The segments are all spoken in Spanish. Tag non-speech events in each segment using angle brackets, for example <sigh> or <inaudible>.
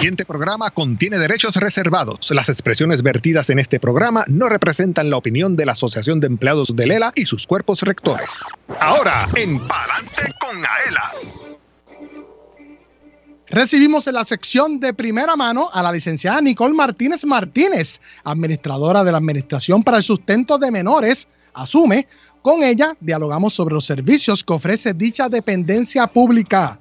siguiente programa contiene derechos reservados. Las expresiones vertidas en este programa no representan la opinión de la Asociación de Empleados de Lela y sus cuerpos rectores. Ahora, en Palante con Aela. Recibimos en la sección de primera mano a la licenciada Nicole Martínez Martínez, administradora de la Administración para el Sustento de Menores, Asume. Con ella dialogamos sobre los servicios que ofrece dicha dependencia pública.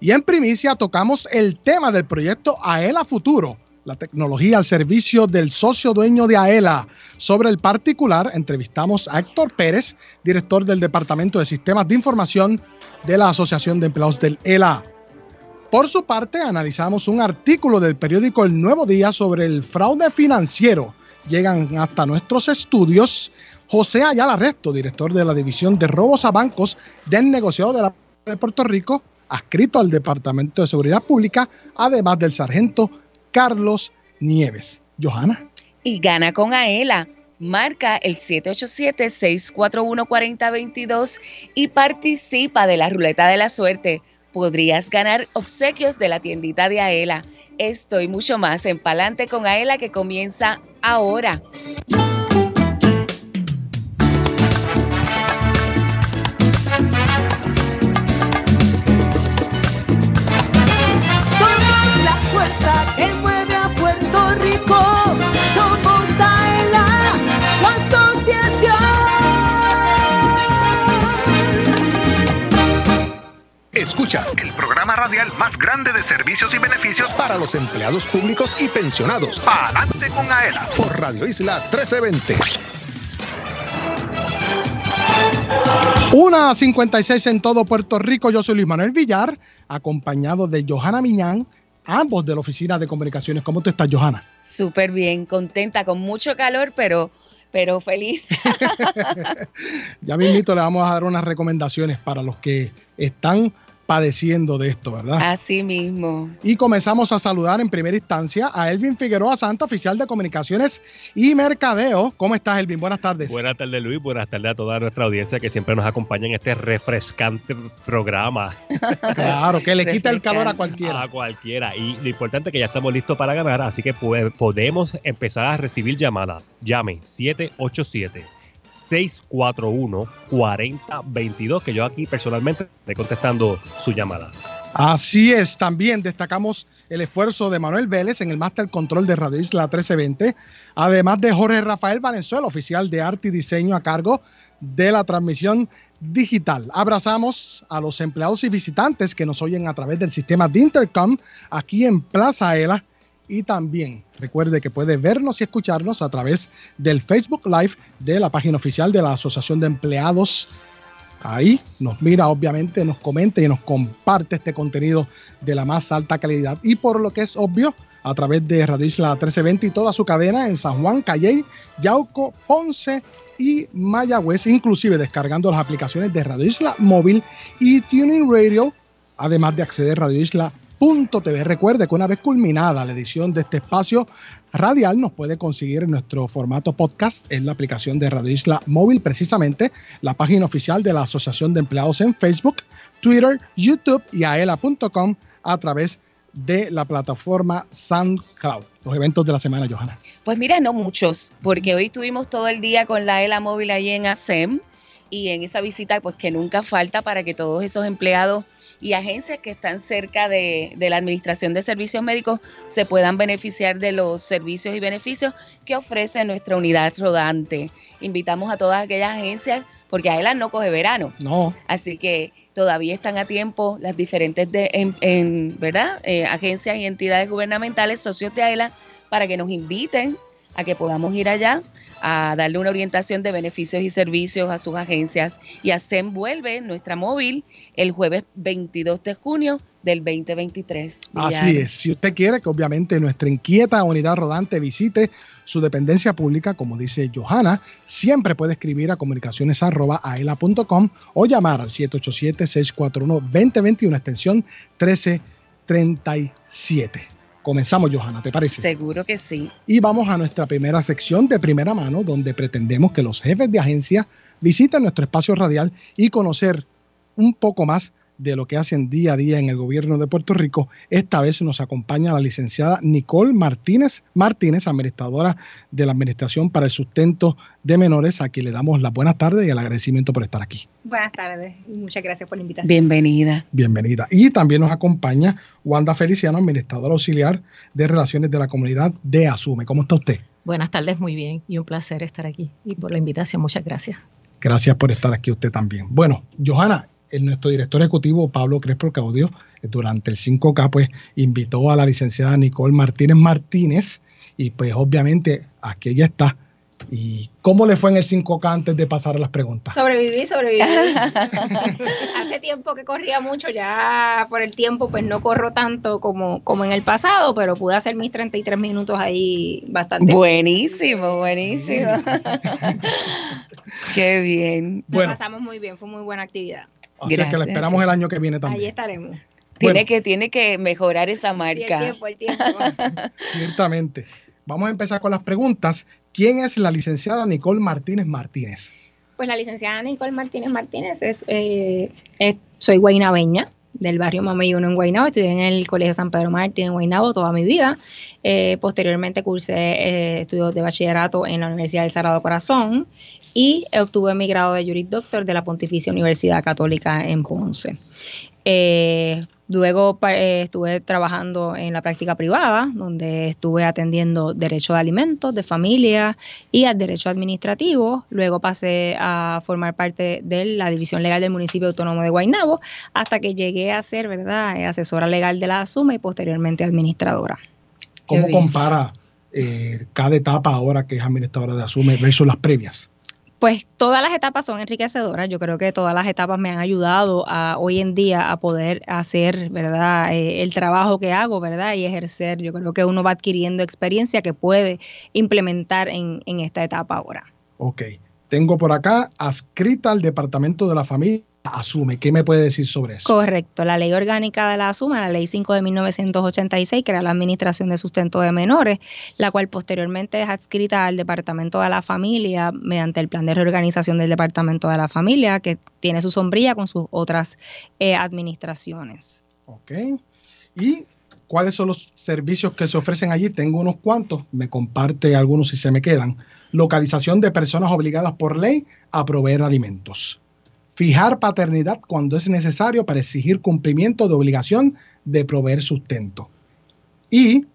Y en primicia tocamos el tema del proyecto AELA Futuro, la tecnología al servicio del socio dueño de AELA. Sobre el particular, entrevistamos a Héctor Pérez, director del Departamento de Sistemas de Información de la Asociación de Empleados del ELA. Por su parte, analizamos un artículo del periódico El Nuevo Día sobre el fraude financiero. Llegan hasta nuestros estudios José Ayala Resto, director de la División de Robos a Bancos del Negociado de la de Puerto Rico, adscrito al Departamento de Seguridad Pública, además del sargento Carlos Nieves. Johanna. Y gana con AELA. Marca el 787-641-4022 y participa de la ruleta de la suerte. Podrías ganar obsequios de la tiendita de AELA. Esto y mucho más en Palante con AELA que comienza ahora. Escuchas el programa radial más grande de servicios y beneficios para los empleados públicos y pensionados. Adelante con AELA por Radio Isla 1320. Una 56 en todo Puerto Rico. Yo soy Luis Manuel Villar, acompañado de Johanna Miñán, ambos de la Oficina de Comunicaciones. ¿Cómo te estás, Johanna? Súper bien, contenta, con mucho calor, pero pero feliz. <laughs> ya mismito le vamos a dar unas recomendaciones para los que están padeciendo de esto, ¿verdad? Así mismo. Y comenzamos a saludar en primera instancia a Elvin Figueroa Santa, oficial de comunicaciones y mercadeo. ¿Cómo estás, Elvin? Buenas tardes. Buenas tardes, Luis. Buenas tardes a toda nuestra audiencia que siempre nos acompaña en este refrescante programa. <laughs> claro, que le quita el calor a cualquiera. A cualquiera. Y lo importante es que ya estamos listos para ganar, así que podemos empezar a recibir llamadas. Llame 787 641-4022, que yo aquí personalmente estoy contestando su llamada. Así es, también destacamos el esfuerzo de Manuel Vélez en el Master Control de Radio Isla 1320, además de Jorge Rafael Valenzuela, oficial de arte y diseño a cargo de la transmisión digital. Abrazamos a los empleados y visitantes que nos oyen a través del sistema de Intercom aquí en Plaza Ela y también recuerde que puede vernos y escucharnos a través del Facebook Live de la página oficial de la Asociación de Empleados. Ahí nos mira, obviamente, nos comenta y nos comparte este contenido de la más alta calidad. Y por lo que es obvio, a través de Radio Isla 1320 y toda su cadena en San Juan, Calley, Yauco, Ponce y Mayagüez, inclusive descargando las aplicaciones de Radio Isla Móvil y Tuning Radio, además de acceder a Radio Isla TV. Recuerde que una vez culminada la edición de este espacio radial, nos puede conseguir en nuestro formato podcast en la aplicación de Radio Isla Móvil, precisamente la página oficial de la Asociación de Empleados en Facebook, Twitter, YouTube y aela.com a través de la plataforma SoundCloud. Los eventos de la semana, Johanna. Pues mira, no muchos, porque hoy estuvimos todo el día con la AELA Móvil allí en ASEM y en esa visita, pues que nunca falta para que todos esos empleados y agencias que están cerca de, la Administración de Servicios Médicos se puedan beneficiar de los servicios y beneficios que ofrece nuestra unidad rodante. Invitamos a todas aquellas agencias, porque AELA no coge verano. No. Así que todavía están a tiempo las diferentes de, en, ¿verdad? Eh, agencias y entidades gubernamentales, socios de AELA, para que nos inviten a que podamos ir allá a darle una orientación de beneficios y servicios a sus agencias. Y se vuelve nuestra móvil el jueves 22 de junio del 2023. Así es. Si usted quiere que obviamente nuestra inquieta unidad rodante visite su dependencia pública, como dice Johanna, siempre puede escribir a comunicaciones.aela.com o llamar al 787-641-2021, extensión 1337. Comenzamos, Johanna, ¿te parece? Seguro que sí. Y vamos a nuestra primera sección de primera mano, donde pretendemos que los jefes de agencia visiten nuestro espacio radial y conocer un poco más de lo que hacen día a día en el gobierno de Puerto Rico. Esta vez nos acompaña la licenciada Nicole Martínez Martínez, administradora de la Administración para el Sustento de Menores, a quien le damos las buenas tardes y el agradecimiento por estar aquí. Buenas tardes y muchas gracias por la invitación. Bienvenida. Bienvenida. Y también nos acompaña Wanda Feliciano, administradora auxiliar de Relaciones de la Comunidad de Asume. ¿Cómo está usted? Buenas tardes, muy bien y un placer estar aquí y por la invitación, muchas gracias. Gracias por estar aquí usted también. Bueno, Johanna, el, nuestro director ejecutivo Pablo Crespo Caudio, durante el 5K, pues invitó a la licenciada Nicole Martínez Martínez y pues obviamente aquí ella está. ¿Y cómo le fue en el 5K antes de pasar a las preguntas? Sobreviví, sobreviví. <laughs> Hace tiempo que corría mucho, ya por el tiempo pues no corro tanto como, como en el pasado, pero pude hacer mis 33 minutos ahí bastante. Buenísimo, buenísimo. <laughs> Qué bien. Nos pasamos muy bien, fue muy buena actividad. Así que la esperamos el año que viene también. Ahí estaremos. Tiene, que, tiene que mejorar esa marca. El tiempo, el tiempo. <laughs> Ciertamente. Vamos a empezar con las preguntas. ¿Quién es la licenciada Nicole Martínez Martínez? Pues la licenciada Nicole Martínez Martínez es, eh, soy guainabeña del barrio Mameyuno en Guaynabo. Estudié en el Colegio San Pedro Martín en Guaynabo toda mi vida. Eh, posteriormente cursé eh, estudios de bachillerato en la Universidad del Sagrado Corazón y obtuve mi grado de Juris Doctor de la Pontificia Universidad Católica en Ponce. Eh, luego eh, estuve trabajando en la práctica privada, donde estuve atendiendo derecho de alimentos, de familia y al derecho administrativo. Luego pasé a formar parte de la División Legal del Municipio Autónomo de Guaynabo, hasta que llegué a ser ¿verdad? asesora legal de la ASUMA y posteriormente administradora. ¿Cómo compara eh, cada etapa ahora que es administradora de ASUME versus las previas? Pues todas las etapas son enriquecedoras. Yo creo que todas las etapas me han ayudado a hoy en día a poder hacer, ¿verdad? Eh, el trabajo que hago, ¿verdad? Y ejercer. Yo creo que uno va adquiriendo experiencia que puede implementar en, en esta etapa ahora. Ok. Tengo por acá adscrita al Departamento de la Familia asume. ¿Qué me puede decir sobre eso? Correcto. La ley orgánica de la ASUME, la ley 5 de 1986, crea la Administración de Sustento de Menores, la cual posteriormente es adscrita al Departamento de la Familia mediante el plan de reorganización del Departamento de la Familia, que tiene su sombrilla con sus otras eh, administraciones. Ok. ¿Y cuáles son los servicios que se ofrecen allí? Tengo unos cuantos, me comparte algunos si se me quedan. Localización de personas obligadas por ley a proveer alimentos fijar paternidad cuando es necesario para exigir cumplimiento de obligación de proveer sustento y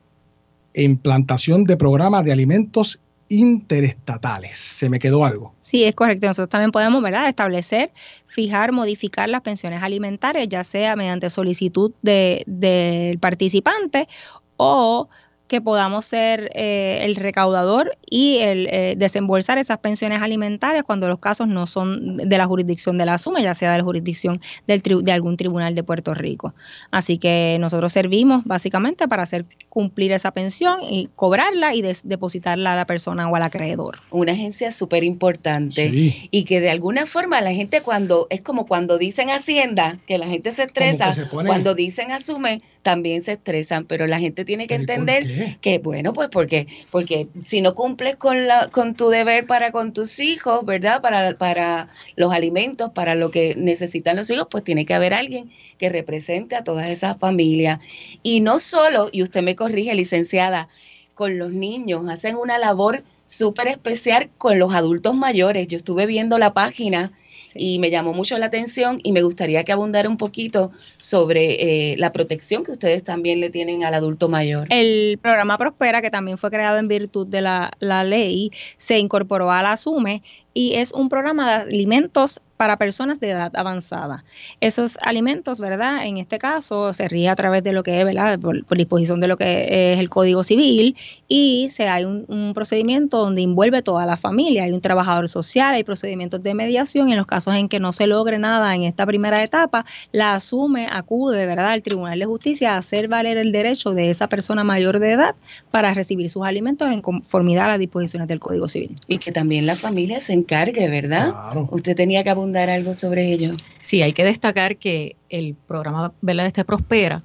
implantación de programas de alimentos interestatales. ¿Se me quedó algo? Sí, es correcto. Nosotros también podemos ¿verdad? establecer, fijar, modificar las pensiones alimentarias, ya sea mediante solicitud del de, participante o que podamos ser eh, el recaudador y el eh, desembolsar esas pensiones alimentarias cuando los casos no son de la jurisdicción de la suma, ya sea de la jurisdicción del de algún tribunal de Puerto Rico. Así que nosotros servimos básicamente para hacer cumplir esa pensión y cobrarla y depositarla a la persona o al acreedor. Una agencia súper importante y que de alguna forma la gente cuando, es como cuando dicen Hacienda, que la gente se estresa, cuando dicen asume, también se estresan, pero la gente tiene que entender que bueno, pues porque porque si no cumples con la con tu deber para con tus hijos, ¿verdad? Para para los alimentos, para lo que necesitan los hijos, pues tiene que haber alguien que represente a todas esas familias. Y no solo, y usted me corrige, licenciada, con los niños, hacen una labor súper especial con los adultos mayores. Yo estuve viendo la página y me llamó mucho la atención y me gustaría que abundara un poquito sobre eh, la protección que ustedes también le tienen al adulto mayor. El programa Prospera, que también fue creado en virtud de la, la ley, se incorporó a la SUME y es un programa de alimentos para personas de edad avanzada. Esos alimentos, ¿verdad? En este caso se ríe a través de lo que es, ¿verdad? Por, disposición de lo que es el Código Civil y se hay un, procedimiento donde envuelve toda la familia. Hay un trabajador social, hay procedimientos de mediación y en los casos en que no se logre nada en esta primera etapa, la asume, acude, ¿verdad? Al Tribunal de Justicia a hacer valer el derecho de esa persona mayor de edad para recibir sus alimentos en conformidad a las disposiciones del Código Civil. Y que también la familia se encargue, ¿verdad? Claro. Usted tenía que abundar algo sobre ello? Sí, hay que destacar que el programa ¿verdad? Este Prospera,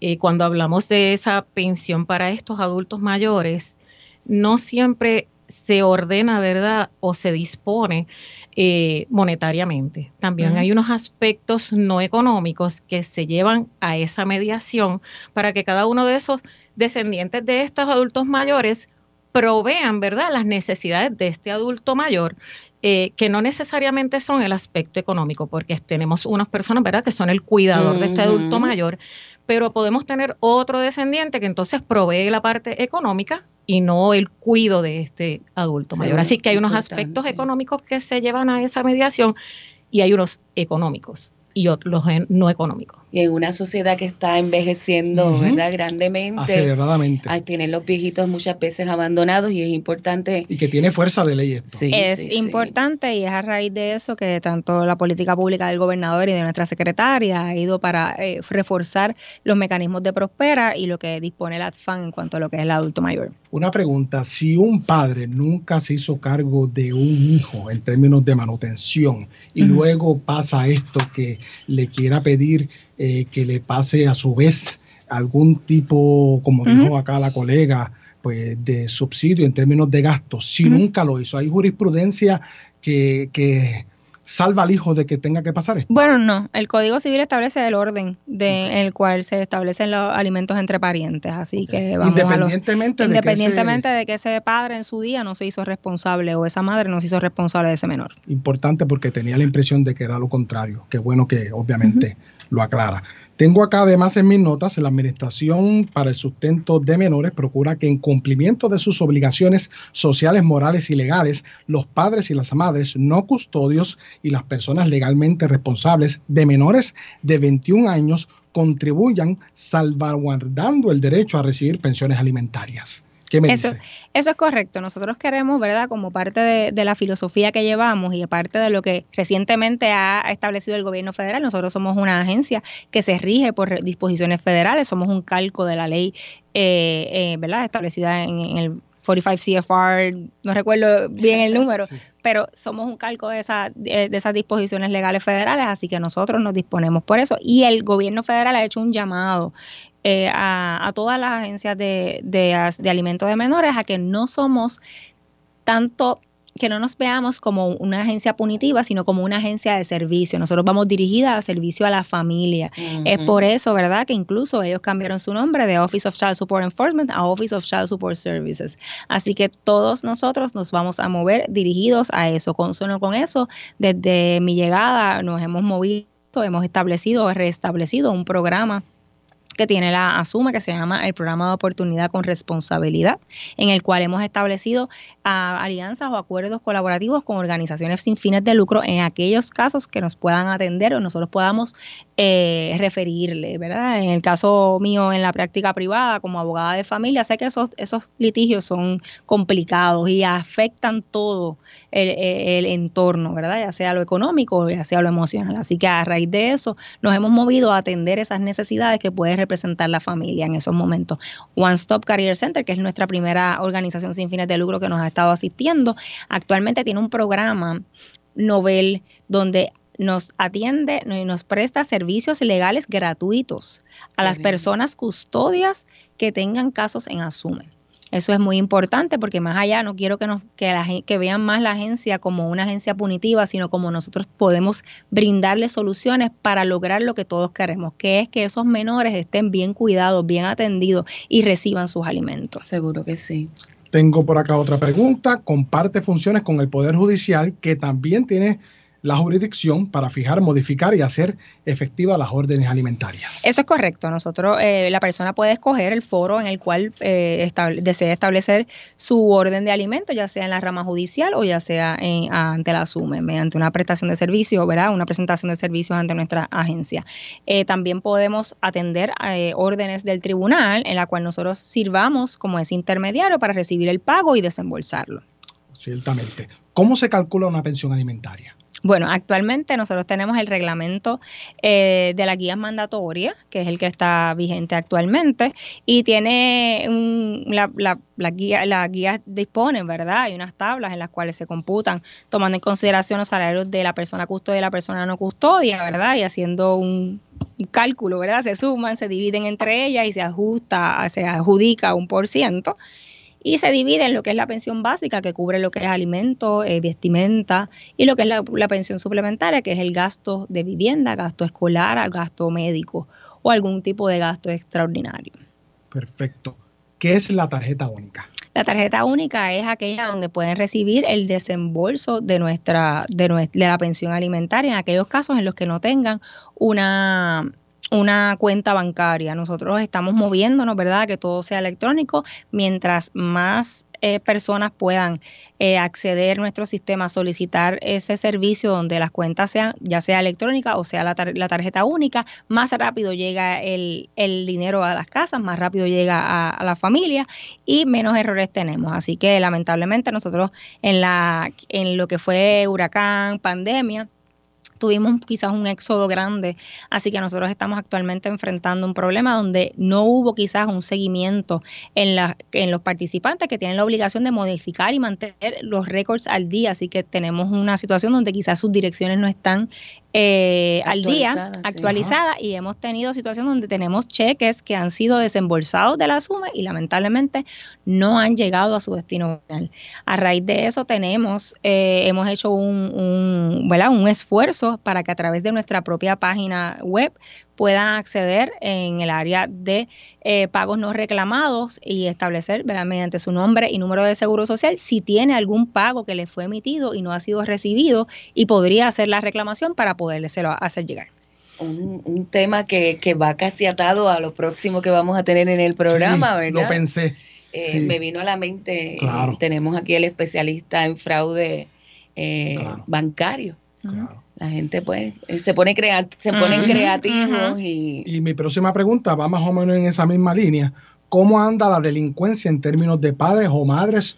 eh, cuando hablamos de esa pensión para estos adultos mayores, no siempre se ordena, ¿verdad? O se dispone eh, monetariamente. También hay unos aspectos no económicos que se llevan a esa mediación para que cada uno de esos descendientes de estos adultos mayores provean, ¿verdad?, las necesidades de este adulto mayor, eh, que no necesariamente son el aspecto económico, porque tenemos unas personas, ¿verdad?, que son el cuidador de este adulto mayor, pero podemos tener otro descendiente que entonces provee la parte económica y no el cuido de este adulto mayor. Así que hay unos aspectos económicos que se llevan a esa mediación y hay unos económicos y otros no económicos. Y en una sociedad que está envejeciendo, ¿verdad? Grandemente. Aceleradamente. tienen los viejitos muchas veces abandonados y es importante. Y que tiene fuerza de ley esto. Sí, es importante y es a raíz de eso que tanto la política pública del gobernador y de nuestra secretaria ha ido para eh, reforzar los mecanismos de Prospera y lo que dispone el ADFAN en cuanto a lo que es el adulto mayor. Una pregunta, si un padre nunca se hizo cargo de un hijo en términos de manutención y luego pasa esto que le quiera pedir eh, que le pase a su vez algún tipo, como dijo acá la colega, pues de subsidio en términos de gastos, si nunca lo hizo. Hay jurisprudencia que, que salva al hijo de que tenga que pasar esto? Bueno, no. El Código Civil establece el orden de, en el cual se establecen los alimentos entre parientes. Así que vamos independientemente, a de, independientemente de que ese padre en su día no se hizo responsable o esa madre no se hizo responsable de ese menor. Importante porque tenía la impresión de que era lo contrario. Qué bueno que obviamente lo aclara. Tengo acá además en mis notas, la Administración para el Sustento de Menores procura que en cumplimiento de sus obligaciones sociales, morales y legales, los padres y las madres no custodios y las personas legalmente responsables de menores de 21 años contribuyan salvaguardando el derecho a recibir pensiones alimentarias eso, Eso es correcto. Nosotros queremos, ¿verdad? Como parte de, la filosofía que llevamos y de parte de lo que recientemente ha establecido el gobierno federal, nosotros somos una agencia que se rige por disposiciones federales, somos un calco de la ley, eh, eh, ¿verdad? Establecida en, el 45 CFR, no recuerdo bien el número, <laughs> pero somos un calco de, esa, de, esas disposiciones legales federales, así que nosotros nos disponemos por eso. Y el gobierno federal ha hecho un llamado eh, a, todas las agencias de, de, alimentos de menores a que no somos tanto que no nos veamos como una agencia punitiva, sino como una agencia de servicio. Nosotros vamos dirigidas a servicio a la familia. Es por eso, ¿verdad?, que incluso ellos cambiaron su nombre de Office of Child Support Enforcement a Office of Child Support Services. Así que todos nosotros nos vamos a mover dirigidos a eso. Con, con eso, desde mi llegada nos hemos movido, hemos establecido, restablecido un programa que tiene la ASUME, que se llama el Programa de Oportunidad con Responsabilidad, en el cual hemos establecido ah, alianzas o acuerdos colaborativos con organizaciones sin fines de lucro en aquellos casos que nos puedan atender o nosotros podamos eh, referirle, ¿verdad? En el caso mío en la práctica privada como abogada de familia, sé que esos, esos litigios son complicados y afectan todo el, el entorno, ¿verdad? Ya sea lo económico, ya sea lo emocional. Así que a raíz de eso nos hemos movido a atender esas necesidades que puede representar la familia en esos momentos. One Stop Career Center, que es nuestra primera organización sin fines de lucro que nos ha estado asistiendo, actualmente tiene un programa novel donde nos atiende y nos presta servicios legales gratuitos a las personas custodias que tengan casos en Asume. Eso es muy importante porque más allá no quiero que nos que, la, que vean más la agencia como una agencia punitiva, sino como nosotros podemos brindarles soluciones para lograr lo que todos queremos, que es que esos menores estén bien cuidados, bien atendidos y reciban sus alimentos. Seguro que sí. Tengo por acá otra pregunta. Comparte funciones con el Poder Judicial que también tiene la jurisdicción para fijar, modificar y hacer efectivas las órdenes alimentarias. Eso es correcto. Nosotros, eh, la persona puede escoger el foro en el cual eh, desea establecer su orden de alimento, ya sea en la rama judicial o ya sea ante la SUME, mediante una prestación de servicio, ¿verdad? Una presentación de servicios ante nuestra agencia. Eh, también podemos atender órdenes del tribunal en la cual nosotros sirvamos como ese intermediario para recibir el pago y desembolsarlo. Ciertamente. ¿Cómo se calcula una pensión alimentaria? Bueno, actualmente nosotros tenemos el reglamento eh, de las guías mandatorias, que es el que está vigente actualmente, y tiene un, la, la, la guía, las guías disponen, ¿verdad? Hay unas tablas en las cuales se computan, tomando en consideración los salarios de la persona custodia y la persona no custodia, ¿verdad? Y haciendo un, cálculo, ¿verdad? Se suman, se dividen entre ellas y se ajusta, se adjudica un por ciento y se divide en lo que es la pensión básica, que cubre lo que es alimento, eh, vestimenta, y lo que es la, la pensión suplementaria, que es el gasto de vivienda, gasto escolar, gasto médico o algún tipo de gasto extraordinario. Perfecto. ¿Qué es la tarjeta única? La tarjeta única es aquella donde pueden recibir el desembolso de nuestra de, nuestra, de la pensión alimentaria en aquellos casos en los que no tengan una una cuenta bancaria. Nosotros estamos moviéndonos, ¿verdad? Que todo sea electrónico. Mientras más eh, personas puedan eh, acceder a nuestro sistema, solicitar ese servicio donde las cuentas sean ya sea electrónica o sea la, tarjeta única, más rápido llega el, el, dinero a las casas, más rápido llega a, a la familia y menos errores tenemos. Así que lamentablemente nosotros en, la, en lo que fue huracán, pandemia, tuvimos quizás un éxodo grande, así que nosotros estamos actualmente enfrentando un problema donde no hubo quizás un seguimiento en, en los participantes que tienen la obligación de modificar y mantener los récords al día, así que tenemos una situación donde quizás sus direcciones no están eh, al día, actualizada, y hemos tenido situaciones donde tenemos cheques que han sido desembolsados de la suma y lamentablemente no han llegado a su destino final. A raíz de eso tenemos, eh, hemos hecho un, un, un esfuerzo para que a través de nuestra propia página web puedan acceder en el área de eh, pagos no reclamados y establecer ¿verdad? mediante su nombre y número de seguro social si tiene algún pago que le fue emitido y no ha sido recibido y podría hacer la reclamación para poderle hacer llegar. Un, un, tema que, que, va casi atado a lo próximo que vamos a tener en el programa, sí, ¿verdad? Lo pensé. Eh, sí. Me vino a la mente, claro. eh, tenemos aquí el especialista en fraude eh, claro. bancario. Claro. La gente pues se pone crea se ponen uh -huh, creativos uh -huh. y... Y mi próxima pregunta va más o menos en esa misma línea. ¿Cómo anda la delincuencia en términos de padres o madres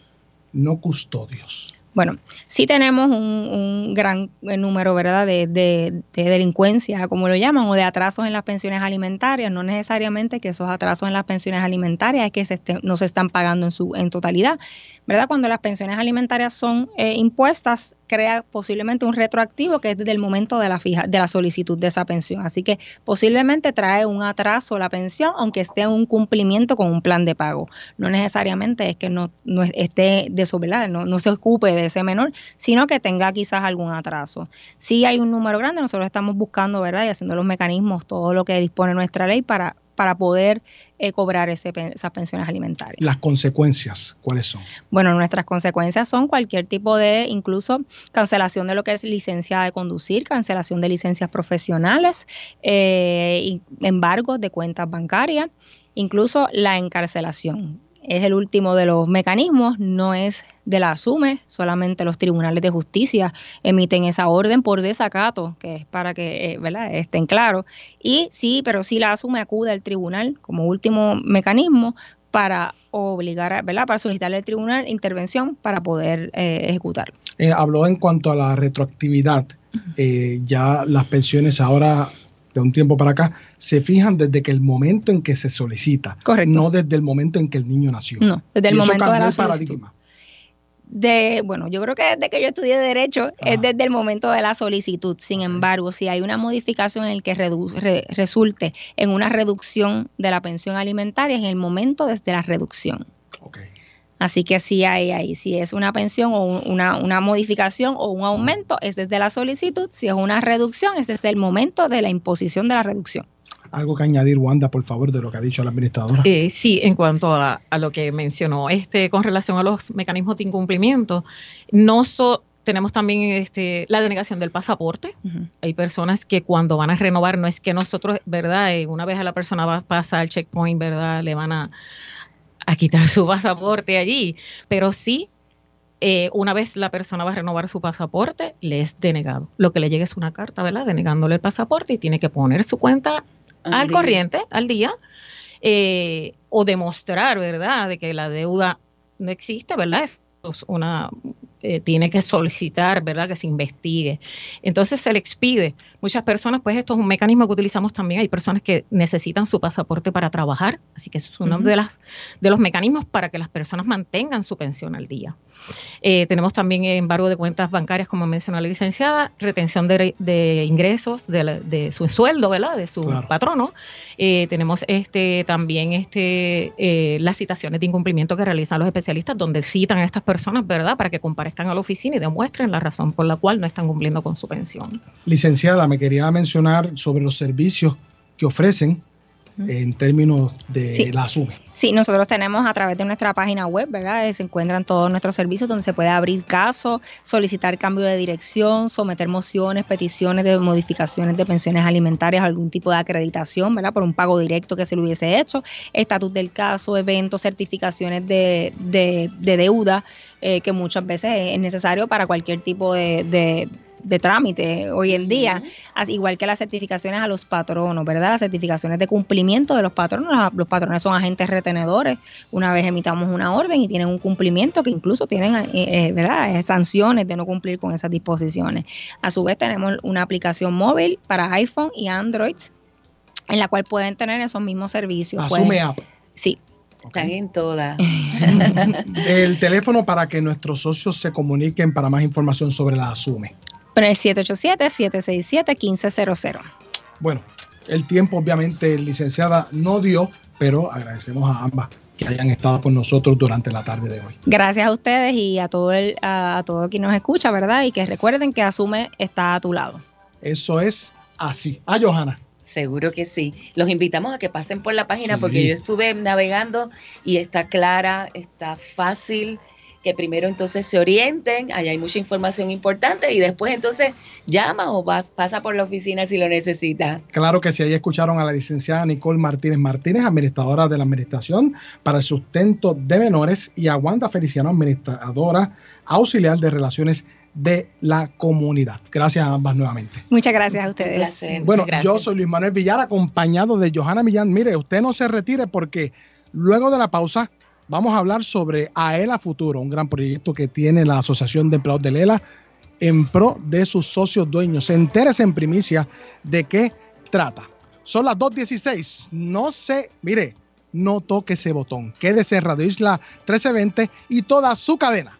no custodios? Bueno, sí tenemos un, un gran número, ¿verdad?, de, de, de, delincuencia, como lo llaman, o de atrasos en las pensiones alimentarias. No necesariamente que esos atrasos en las pensiones alimentarias es que se estén, no se están pagando en su en totalidad, ¿verdad? Cuando las pensiones alimentarias son eh, impuestas, crea posiblemente un retroactivo que es desde el momento de la fija, de la solicitud de esa pensión. Así que posiblemente trae un atraso la pensión, aunque esté en un cumplimiento con un plan de pago. No necesariamente es que no, no esté de eso, ¿verdad? No, no se ocupe de ese menor, sino que tenga quizás algún atraso. Si hay un número grande, nosotros estamos buscando, ¿verdad? Y haciendo los mecanismos, todo lo que dispone nuestra ley para para poder eh, cobrar ese, esas pensiones alimentarias. Las consecuencias, ¿cuáles son? Bueno, nuestras consecuencias son cualquier tipo de, incluso cancelación de lo que es licencia de conducir, cancelación de licencias profesionales, eh, embargos de cuentas bancarias, incluso la encarcelación es el último de los mecanismos, no es de la ASUME, solamente los tribunales de justicia emiten esa orden por desacato, que es para que eh, ¿verdad? estén claros. Y sí, pero sí la ASUME acude al tribunal como último mecanismo para obligar, a, ¿verdad? Para solicitarle al tribunal intervención para poder eh, ejecutar. Eh, habló en cuanto a la retroactividad. Eh, ya las pensiones ahora de un tiempo para acá, se fijan desde que el momento en que se solicita, Correcto. no desde el momento en que el niño nació. No, desde el y momento de la solicitud. paradigma. De, bueno, yo creo que desde que yo estudié Derecho ah. es desde el momento de la solicitud. Sin embargo, si hay una modificación en el que redu re resulte en una reducción de la pensión alimentaria, es en el momento desde la reducción. Okay. Así que si hay ahí, si es una pensión o una, una, modificación o un aumento, es desde la solicitud. Si es una reducción, es desde el momento de la imposición de la reducción. Algo que añadir, Wanda, por favor, de lo que ha dicho la administradora. Eh, sí, en cuanto a, a, lo que mencionó, este, con relación a los mecanismos de incumplimiento, no so, tenemos también este, la denegación del pasaporte. Uh -huh. Hay personas que cuando van a renovar, no es que nosotros, ¿verdad? Eh, una vez a la persona va, pasa al checkpoint, ¿verdad? Le van a a quitar su pasaporte allí, pero sí, eh, una vez la persona va a renovar su pasaporte, le es denegado. Lo que le llega es una carta, ¿verdad? Denegándole el pasaporte y tiene que poner su cuenta al, al corriente, al día, eh, o demostrar, ¿verdad?, de que la deuda no existe, ¿verdad? Es una eh, tiene que solicitar, ¿verdad? Que se investigue. Entonces se le expide. Muchas personas, pues esto es un mecanismo que utilizamos también. Hay personas que necesitan su pasaporte para trabajar, así que es uno de, las, de los mecanismos para que las personas mantengan su pensión al día. Eh, tenemos también embargo de cuentas bancarias, como mencionó la licenciada, retención de, ingresos de, su sueldo, ¿verdad? De su patrono. Eh, tenemos este también este las citaciones de incumplimiento que realizan los especialistas, donde citan a estas personas, ¿verdad? Para que comparezcan a la oficina y demuestren la razón por la cual no están cumpliendo con su pensión. Licenciada, me quería mencionar sobre los servicios que ofrecen en términos de la SUME. Sí, nosotros tenemos a través de nuestra página web, ¿verdad? Se encuentran todos nuestros servicios donde se puede abrir casos, solicitar cambio de dirección, someter mociones, peticiones de modificaciones de pensiones alimentarias, algún tipo de acreditación, ¿verdad? Por un pago directo que se le hubiese hecho, estatus del caso, eventos, certificaciones de, de, deuda, eh, que muchas veces es necesario para cualquier tipo de de trámite hoy en día, igual que las certificaciones a los patronos, ¿verdad? Las certificaciones de cumplimiento de los patronos, los patrones son agentes retenedores, una vez emitamos una orden y tienen un cumplimiento que incluso tienen, eh, eh, ¿verdad? Eh, sanciones de no cumplir con esas disposiciones. A su vez tenemos una aplicación móvil para iPhone y Android en la cual pueden tener esos mismos servicios. Asume app. Sí, Están en todas. <laughs> El teléfono para que nuestros socios se comuniquen para más información sobre la Asume. Pero es 787-767-1500. Bueno, el tiempo obviamente, licenciada, no dio, pero agradecemos a ambas que hayan estado con nosotros durante la tarde de hoy. Gracias a ustedes y a todo el, a, todo quien nos escucha, ¿verdad? Y que recuerden que Asume está a tu lado. Eso es así. Ah, Johanna. Seguro que sí. Los invitamos a que pasen por la página porque yo estuve navegando y está clara, está fácil que primero entonces se orienten, allá hay mucha información importante y después entonces llama o vas, pasa por la oficina si lo necesita. Claro que sí, ahí escucharon a la licenciada Nicole Martínez Martínez, administradora de la Administración para el Sustento de Menores, y a Wanda Feliciano, administradora auxiliar de Relaciones de la comunidad. Gracias a ambas nuevamente. Muchas gracias a ustedes. Bueno, yo soy Luis Manuel Villar, acompañado de Johanna Millán. Mire, usted no se retire porque luego de la pausa vamos a hablar sobre AELA Futuro, un gran proyecto que tiene la Asociación de Empleados de Lela en pro de sus socios dueños. Entérese en primicia de qué trata. Son las 2.16. No se, mire, no toque ese botón. Quédese Radio Isla 1320 y toda su cadena.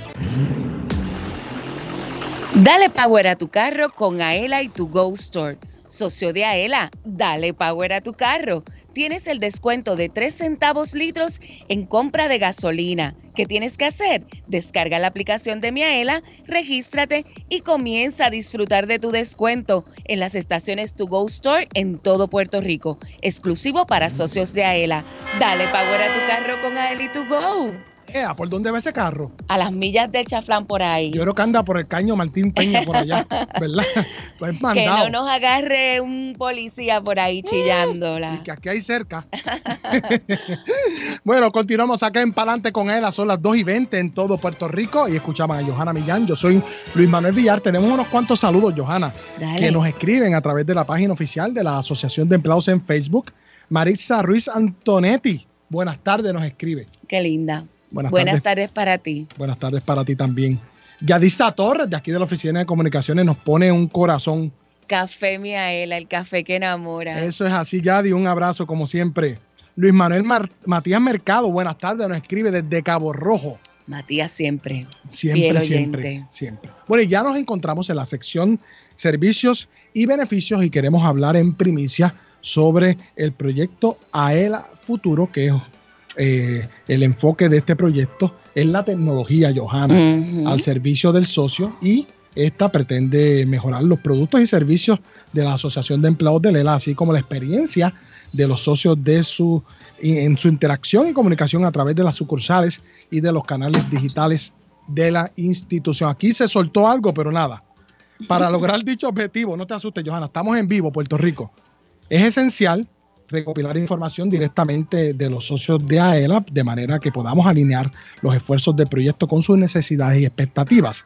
Dale power a tu carro con Aela y tu Go Store. Socio de Aela, dale power a tu carro. Tienes el descuento de 3 centavos litros en compra de gasolina. ¿Qué tienes que hacer? Descarga la aplicación de mi Aela, regístrate y comienza a disfrutar de tu descuento en las estaciones To Go Store en todo Puerto Rico, exclusivo para socios de Aela. Dale power a tu carro con Aela y To Go. Ea, ¿por dónde va ese carro? A las millas del chaflán por ahí. Yo creo que anda por el caño Martín Peña por allá, <laughs> ¿verdad? Pues Que no nos agarre un policía por ahí chillándola. que aquí hay cerca. <laughs> bueno, continuamos acá en Palante con él. Son las 2 y 20 en todo Puerto Rico y escuchamos a Johanna Millán. Yo soy Luis Manuel Villar. Tenemos unos cuantos saludos, Johanna, Dale. que nos escriben a través de la página oficial de la Asociación de Empleados en Facebook. Marisa Ruiz Antonetti. Buenas tardes, nos escribe. Qué linda. Buenas, Buenas tardes. tardes para ti. Buenas tardes para ti también. Yadisa Torres, de aquí de la Oficina de Comunicaciones, nos pone un corazón. Café Miaela, el café que enamora. Eso es así, Yadi. Un abrazo, como siempre. Luis Manuel Mar- Matías Mercado, buenas tardes, nos escribe desde Cabo Rojo. Matías siempre. Siempre, siempre, siempre. Bueno, y ya nos encontramos en la sección servicios y beneficios y queremos hablar en primicia sobre el proyecto AELA Futuro, que es eh, el enfoque de este proyecto es la tecnología, Johanna, al servicio del socio y esta pretende mejorar los productos y servicios de la Asociación de Empleados de Lela, así como la experiencia de los socios de su, en su interacción y comunicación a través de las sucursales y de los canales digitales de la institución. Aquí se soltó algo, pero nada. Para lograr dicho objetivo, no te asustes, Johanna, estamos en vivo, Puerto Rico. Es esencial recopilar información directamente de los socios de AELA de manera que podamos alinear los esfuerzos del proyecto con sus necesidades y expectativas.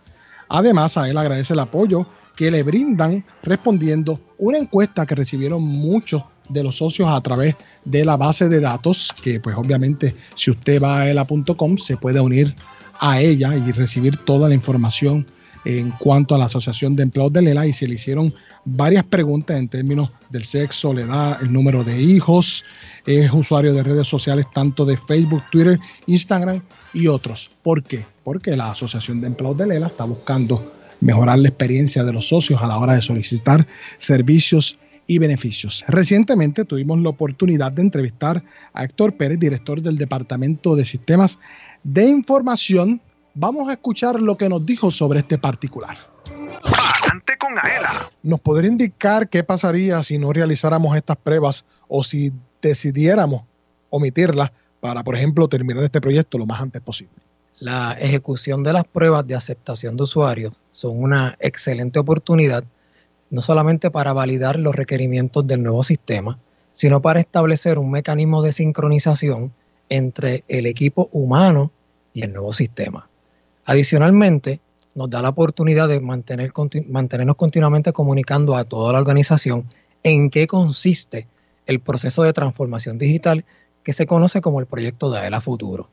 Además, AELA agradece el apoyo que le brindan respondiendo una encuesta que recibieron muchos de los socios a través de la base de datos, que pues obviamente si usted va a aela.com se puede unir a ella y recibir toda la información en cuanto a la Asociación de Empleados de Lela y se le hicieron varias preguntas en términos del sexo, la edad, el número de hijos, es usuario de redes sociales tanto de Facebook, Twitter, Instagram y otros. ¿Por qué? Porque la Asociación de Empleados de Lela está buscando mejorar la experiencia de los socios a la hora de solicitar servicios y beneficios. Recientemente tuvimos la oportunidad de entrevistar a Héctor Pérez, director del Departamento de Sistemas de Información. Vamos a escuchar lo que nos dijo sobre este particular. Adelante con Aela. ¿Nos podría indicar qué pasaría si no realizáramos estas pruebas o si decidiéramos omitirlas para, por ejemplo, terminar este proyecto lo más antes posible? La ejecución de las pruebas de aceptación de usuarios son una excelente oportunidad, no solamente para validar los requerimientos del nuevo sistema, sino para establecer un mecanismo de sincronización entre el equipo humano y el nuevo sistema. Adicionalmente, nos da la oportunidad de mantenernos continuamente comunicando a toda la organización en qué consiste el proceso de transformación digital que se conoce como el proyecto de AELA Futuro.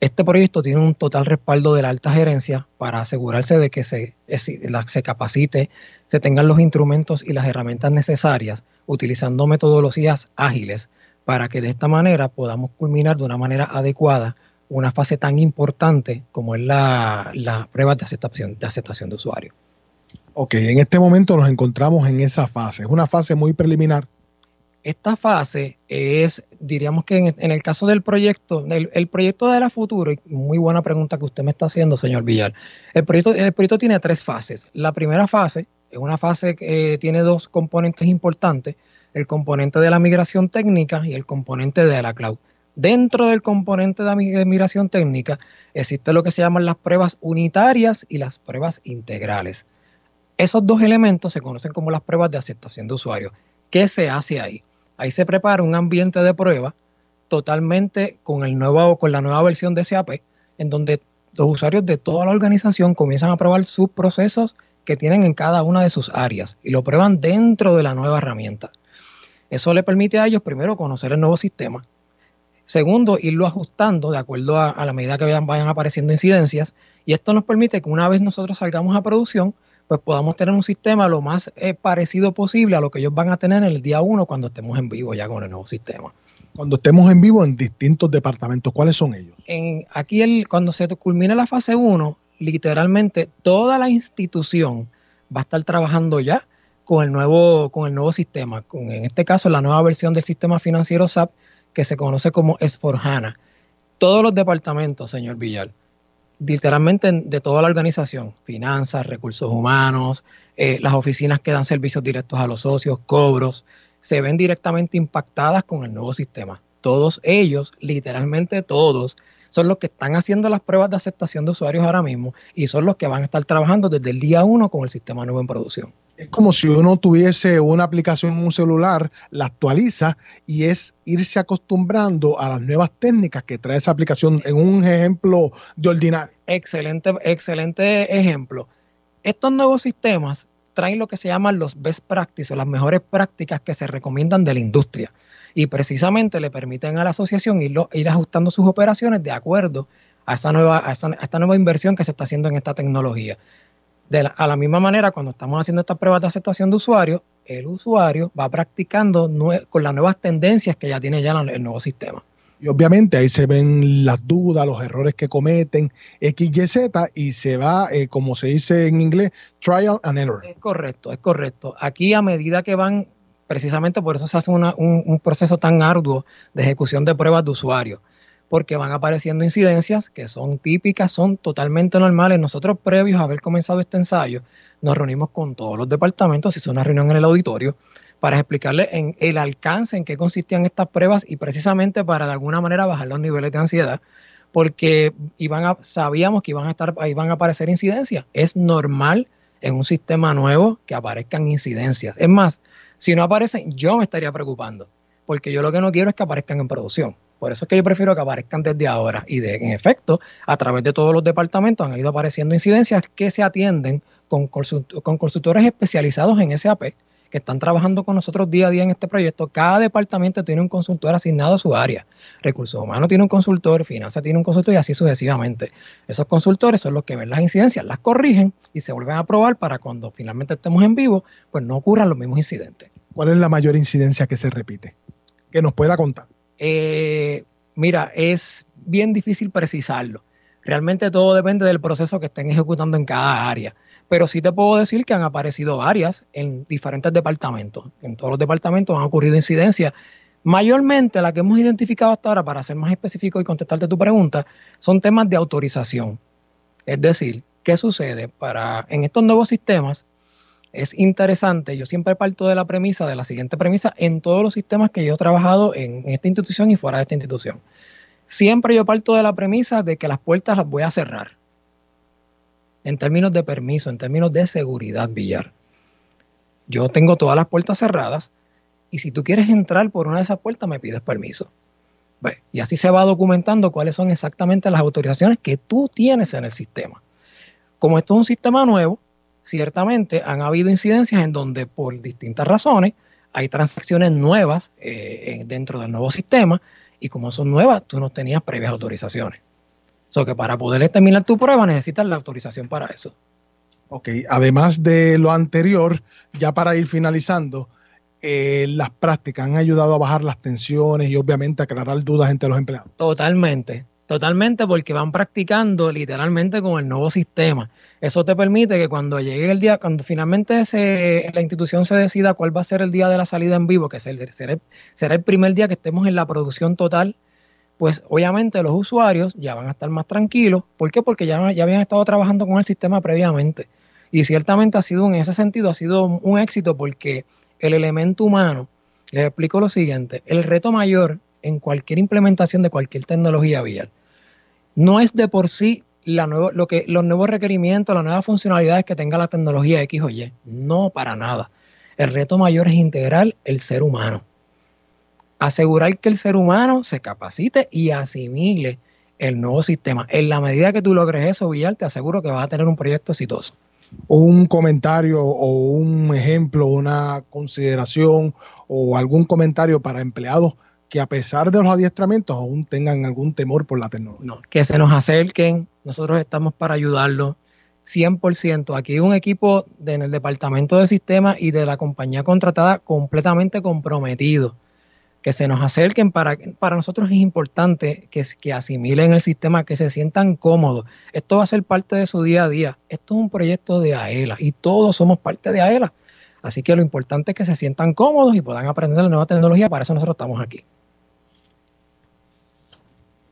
Este proyecto tiene un total respaldo de la alta gerencia para asegurarse de que se, se capacite, se tengan los instrumentos y las herramientas necesarias utilizando metodologías ágiles para que de esta manera podamos culminar de una manera adecuada una fase tan importante como es la, la prueba de aceptación, de aceptación de usuario. Ok, en este momento nos encontramos en esa fase. Es una fase muy preliminar. Esta fase es, diríamos que en, en el caso del proyecto, el, el proyecto de la futuro, y muy buena pregunta que usted me está haciendo, señor Villar. El proyecto, el proyecto tiene tres fases. La primera fase es una fase que eh, tiene dos componentes importantes, el componente de la migración técnica y el componente de la cloud. Dentro del componente de migración técnica existe lo que se llaman las pruebas unitarias y las pruebas integrales. Esos dos elementos se conocen como las pruebas de aceptación de usuario. ¿Qué se hace ahí? Ahí se prepara un ambiente de prueba totalmente con, el nuevo, con la nueva versión de SAP, en donde los usuarios de toda la organización comienzan a probar sus procesos que tienen en cada una de sus áreas y lo prueban dentro de la nueva herramienta. Eso le permite a ellos, primero, conocer el nuevo sistema. Segundo, irlo ajustando de acuerdo a, a la medida que vayan, vayan apareciendo incidencias. Y esto nos permite que una vez nosotros salgamos a producción, pues podamos tener un sistema lo más eh, parecido posible a lo que ellos van a tener en el día uno cuando estemos en vivo ya con el nuevo sistema. Cuando estemos en vivo en distintos departamentos, ¿cuáles son ellos? En, aquí, el, cuando se culmine la fase 1, literalmente toda la institución va a estar trabajando ya con el nuevo, con el nuevo sistema, con en este caso la nueva versión del sistema financiero SAP que se conoce como S4HANA. Todos los departamentos, señor Villar, literalmente de toda la organización, finanzas, recursos humanos, eh, las oficinas que dan servicios directos a los socios, cobros, se ven directamente impactadas con el nuevo sistema. Todos ellos, literalmente todos, son los que están haciendo las pruebas de aceptación de usuarios ahora mismo y son los que van a estar trabajando desde el día uno con el sistema nuevo en producción. Es como si uno tuviese una aplicación en un celular, la actualiza y es irse acostumbrando a las nuevas técnicas que trae esa aplicación en un ejemplo de ordinario. Excelente, excelente ejemplo. Estos nuevos sistemas traen lo que se llaman los best practices, las mejores prácticas que se recomiendan de la industria y precisamente le permiten a la asociación ir, ir ajustando sus operaciones de acuerdo a, esa nueva, a, esta nueva inversión que se está haciendo en esta tecnología. De a la misma manera, cuando estamos haciendo estas pruebas de aceptación de usuario, el usuario va practicando con las nuevas tendencias que ya tiene ya el nuevo sistema. Y obviamente ahí se ven las dudas, los errores que cometen, X, Y, Z, y se va, eh, como se dice en inglés, trial and error. Es correcto, es correcto. Aquí a medida que van Precisamente por eso se hace un, proceso tan arduo de ejecución de pruebas de usuario, porque van apareciendo incidencias que son típicas, son totalmente normales. Nosotros, previos a haber comenzado este ensayo, nos reunimos con todos los departamentos, hizo una reunión en el auditorio, para explicarles en el alcance en qué consistían estas pruebas y precisamente para de alguna manera bajar los niveles de ansiedad, porque iban sabíamos que iban a estar, iban a aparecer incidencias. Es normal en un sistema nuevo que aparezcan incidencias. Es más, si no aparecen, yo me estaría preocupando, porque yo lo que no quiero es que aparezcan en producción. Por eso es que yo prefiero que aparezcan desde ahora. Y de, en efecto, a través de todos los departamentos han ido apareciendo incidencias que se atienden con, con consultores especializados en SAP que están trabajando con nosotros día a día en este proyecto. Cada departamento tiene un consultor asignado a su área. Recursos humanos tiene un consultor, finanzas tiene un consultor y así sucesivamente. Esos consultores son los que ven las incidencias, las corrigen y se vuelven a probar para cuando finalmente estemos en vivo, pues no ocurran los mismos incidentes. ¿Cuál es la mayor incidencia que se repite? Que nos pueda contar. Eh, mira, es bien difícil precisarlo. Realmente todo depende del proceso que estén ejecutando en cada área pero sí te puedo decir que han aparecido varias en diferentes departamentos. En todos los departamentos han ocurrido incidencias. Mayormente la que hemos identificado hasta ahora, para ser más específico y contestarte tu pregunta, son temas de autorización. Es decir, ¿qué sucede? Para, en estos nuevos sistemas es interesante, yo siempre parto de la premisa, de la siguiente premisa, en todos los sistemas que yo he trabajado en esta institución y fuera de esta institución. Siempre yo parto de la premisa de que las puertas las voy a cerrar en términos de permiso, en términos de seguridad, Villar. Yo tengo todas las puertas cerradas y si tú quieres entrar por una de esas puertas me pides permiso. y así se va documentando cuáles son exactamente las autorizaciones que tú tienes en el sistema. Como esto es un sistema nuevo, ciertamente han habido incidencias en donde por distintas razones hay transacciones nuevas eh, dentro del nuevo sistema y como son nuevas, tú no tenías previas autorizaciones. So que para poder terminar tu prueba necesitas la autorización para eso. Ok, además de lo anterior, ya para ir finalizando, eh, las prácticas han ayudado a bajar las tensiones y obviamente aclarar dudas entre los empleados. Totalmente, totalmente porque van practicando literalmente con el nuevo sistema. Eso te permite que cuando llegue el día, cuando finalmente la institución se decida cuál va a ser el día de la salida en vivo, que será, será el primer día que estemos en la producción total pues obviamente los usuarios ya van a estar más tranquilos. ¿Por qué? Porque ya, ya habían estado trabajando con el sistema previamente. Y ciertamente ha sido, en ese sentido, ha sido un éxito porque el elemento humano, les explico lo siguiente, el reto mayor en cualquier implementación de cualquier tecnología vial no es de por sí la lo que, los nuevos requerimientos, las nuevas funcionalidades que tenga la tecnología X o Y. No, para nada. El reto mayor es integrar el ser humano asegurar que el ser humano se capacite y asimile el nuevo sistema. En la medida que tú logres eso, Villar, te aseguro que vas a tener un proyecto exitoso. Un comentario o un ejemplo, una consideración o algún comentario para empleados que a pesar de los adiestramientos aún tengan algún temor por la tecnología. No, que se nos acerquen, nosotros estamos para ayudarlos 100%. Aquí hay un equipo en el departamento de sistemas y de la compañía contratada completamente comprometido que se nos acerquen. Para, para nosotros es importante que, que asimilen el sistema, que se sientan cómodos. Esto va a ser parte de su día a día. Esto es un proyecto de AELA y todos somos parte de AELA. Así que lo importante es que se sientan cómodos y puedan aprender la nueva tecnología. Para eso nosotros estamos aquí.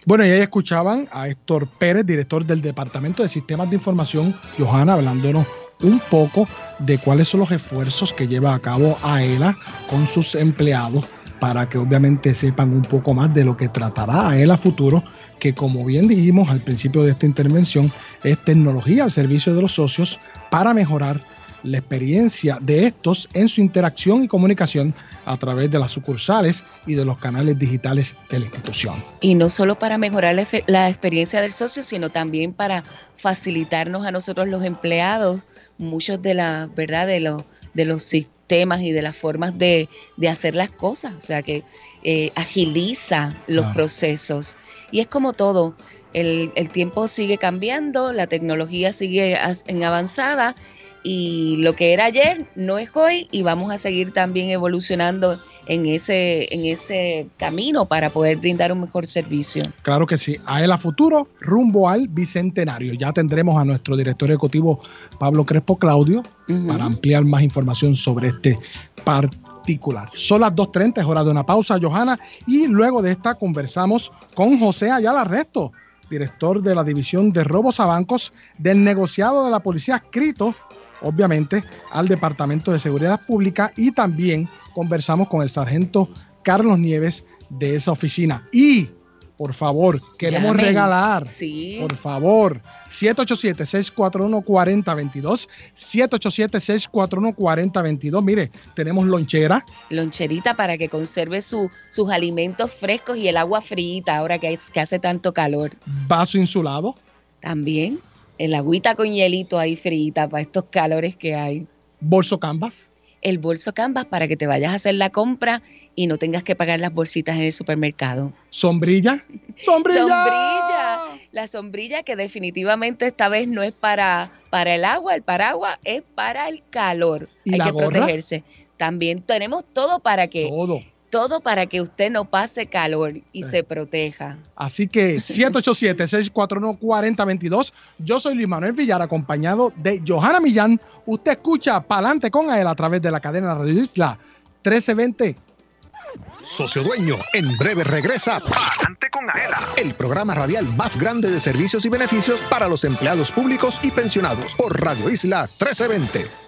Bueno, y ahí escuchaban a Héctor Pérez, director del Departamento de Sistemas de Información, Johanna, hablándonos un poco de cuáles son los esfuerzos que lleva a cabo AELA con sus empleados para que obviamente sepan un poco más de lo que tratará AELA futuro, que como bien dijimos al principio de esta intervención, es tecnología al servicio de los socios para mejorar la experiencia de estos en su interacción y comunicación a través de las sucursales y de los canales digitales de la institución. Y no solo para mejorar la, la experiencia del socio, sino también para facilitarnos a nosotros los empleados muchos de la verdad de los de los sistemas y de las formas de, de hacer las cosas, o sea que eh, agiliza los procesos. Y es como todo, el, el tiempo sigue cambiando, la tecnología sigue en avanzada y lo que era ayer no es hoy y vamos a seguir también evolucionando en ese, en ese camino para poder brindar un mejor servicio. Claro que sí. AELA Futuro, rumbo al bicentenario. Ya tendremos a nuestro director ejecutivo Pablo Crespo Claudio para ampliar más información sobre este particular. Son las 2.30, es hora de una pausa, Johanna, y luego de esta conversamos con José Ayala Resto, director de la División de Robos a Bancos del negociado de la Policía adscrito, obviamente, al Departamento de Seguridad Pública y también conversamos con el sargento Carlos Nieves de esa oficina. Y, por favor, queremos Llamen. regalar Sí. por favor, 787-641-4022. 787-641-4022. Mire, tenemos lonchera, loncherita para que conserve su- sus alimentos frescos y el agua frita ahora que, es- que hace tanto calor. vaso insulado, También el agüita con hielito ahí frita para estos calores que hay. bolso canvas, El bolso canvas para que te vayas a hacer la compra y no tengas que pagar las bolsitas en el supermercado. sombrilla. <laughs> ¡Sombrilla! Sombrilla. La sombrilla que definitivamente esta vez no es para, para el agua, el paraguas es para el calor. ¿Y Hay la que gorra? protegerse. También tenemos todo para que Todo. Todo para que usted no pase calor y Eh. se proteja. Así que <laughs> 787-641-4022. Yo soy Luis Manuel Villar, acompañado de Johanna Millán. Usted escucha Palante con él a través de la cadena Radio Isla 1320. Socio Dueño, en breve regresa Palante con Aela, el programa radial más grande de servicios y beneficios para los empleados públicos y pensionados por Radio Isla 1320.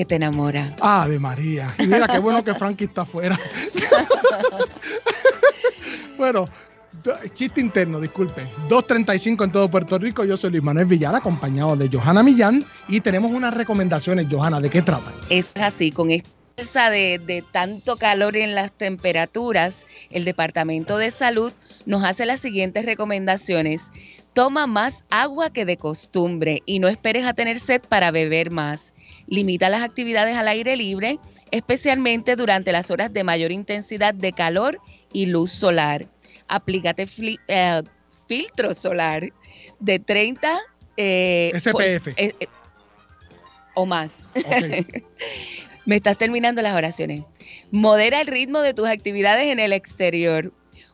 que te enamora. Ave María. Y mira qué bueno que Frankie está afuera. <laughs> bueno, chiste interno, disculpe. 2.35 en todo Puerto Rico. Yo soy Luis Manuel Villar, acompañado de Johanna Millán. Y tenemos unas recomendaciones, Johanna. ¿De qué tratan? Es así, con esta de, de tanto calor en las temperaturas, el Departamento de Salud nos hace las siguientes recomendaciones. Toma más agua que de costumbre y no esperes a tener sed para beber más. Limita las actividades al aire libre, especialmente durante las horas de mayor intensidad de calor y luz solar. Aplícate eh, filtro solar de 30 eh, SPF. pues, eh, eh, o más. <laughs> Me estás terminando las oraciones. Modera el ritmo de tus actividades en el exterior.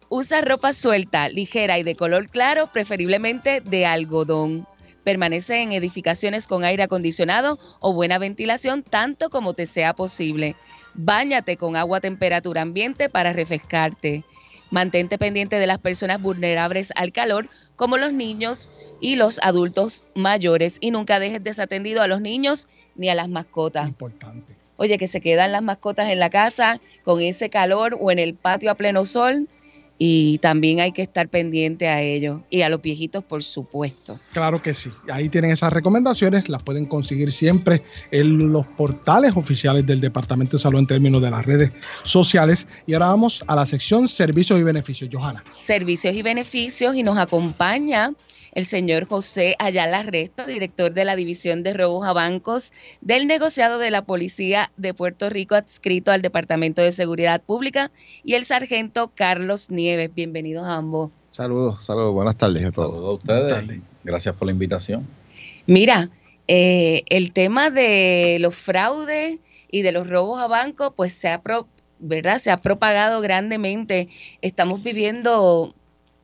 Usa ropa suelta, ligera y de color claro, preferiblemente de algodón. Permanece en edificaciones con aire acondicionado o buena ventilación tanto como te sea posible. Báñate con agua a temperatura ambiente para refrescarte. Mantente pendiente de las personas vulnerables al calor, como los niños y los adultos mayores, y nunca dejes desatendido a los niños ni a las mascotas. Importante. Oye, que se quedan las mascotas en la casa con ese calor o en el patio a pleno sol, y también hay que estar pendiente a ellos y a los viejitos, por supuesto. Claro que sí. Ahí tienen esas recomendaciones. Las pueden conseguir siempre en los portales oficiales del Departamento de Salud en términos de las redes sociales. Y ahora vamos a la sección servicios y beneficios. Johanna. servicios y beneficios y nos acompaña el señor José Ayala Resto, director de la División de Robos a Bancos del negociado de la Policía de Puerto Rico adscrito al Departamento de Seguridad Pública y el sargento Carlos Nieves. Bienvenidos a ambos. Saludos, saludos, buenas tardes a todos. Saludos a ustedes. Gracias por la invitación. Mira, eh, el tema de los fraudes y de los robos a bancos, pues se ha, pro- ¿verdad? se ha propagado grandemente. Estamos viviendo,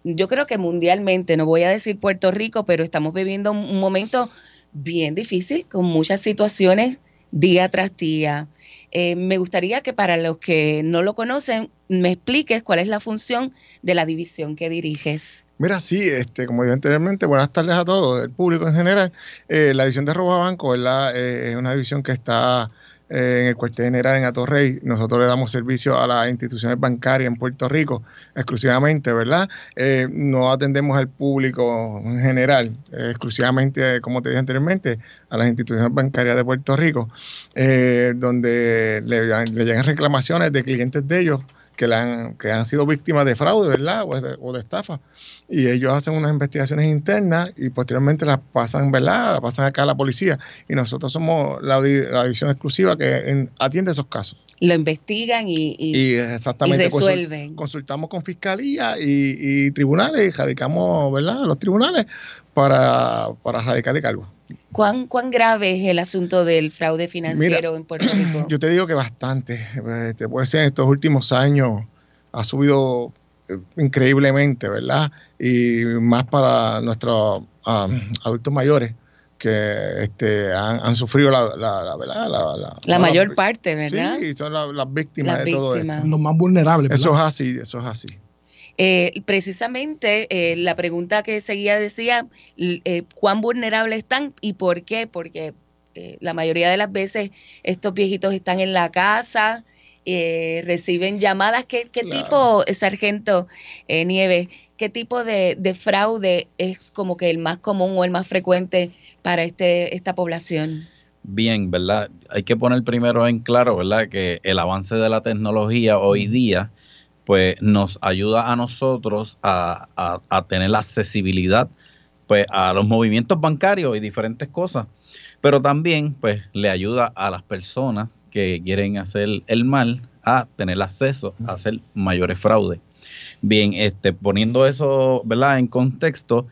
yo creo que mundialmente, no voy a decir Puerto Rico, pero estamos viviendo un momento bien difícil, con muchas situaciones día tras día. Eh, me gustaría que para los que no lo conocen, me expliques cuál es la función de la división que diriges. Mira, sí, este, como dije anteriormente, buenas tardes a todos, el público en general. Eh, la división de robo a banco ¿verdad? Eh, es una división que está eh, en el cuartel general en Atorrey. Nosotros le damos servicio a las instituciones bancarias en Puerto Rico exclusivamente, ¿verdad? Eh, no atendemos al público en general, eh, exclusivamente, como te dije anteriormente, a las instituciones bancarias de Puerto Rico, eh, donde le, le llegan reclamaciones de clientes de ellos que, le han, que han sido víctimas de fraude, ¿verdad? O de, o de estafa. Y ellos hacen unas investigaciones internas y posteriormente las pasan, ¿verdad? Las pasan acá a la policía. Y nosotros somos la, la división exclusiva que en- atiende esos casos. Lo investigan y, y- Y exactamente y resuelven. consultamos con fiscalía y, y tribunales, y radicamos, ¿verdad? Los tribunales para, para radicar de cargo. ¿Cuán, ¿Cuán grave es el asunto del fraude financiero en Puerto Rico? <clears throat> Yo te digo que bastante. Te puede ser en estos últimos años ha subido eh, increíblemente, ¿verdad? Y más para nuestros ah, adultos mayores que este, han, han sufrido la, la, la- ¿verdad? La, la- La la- mayor parte, ¿verdad? Sí, son la- las víctimas Las de todo esto. Los más vulnerables. ¿verdad? Eso es así, eso es así. Eh, precisamente eh, la pregunta que seguía decía, eh, ¿cuán vulnerables están y por qué? Porque eh, la mayoría de las veces estos viejitos están en la casa, eh, reciben llamadas. ¿Qué, qué Claro. tipo, sargento Nieves, qué tipo de, de fraude es como que el más común o el más frecuente para este, esta población? Bien, ¿verdad? Hay que poner primero en claro, ¿verdad? Que el avance de la tecnología hoy día, pues nos ayuda a nosotros a, a- tener la accesibilidad, pues, a los movimientos bancarios y diferentes cosas. Pero también, pues, le ayuda a las personas que quieren hacer el mal a tener acceso a hacer mayores fraudes. Bien, este, poniendo eso, ¿verdad? En contexto,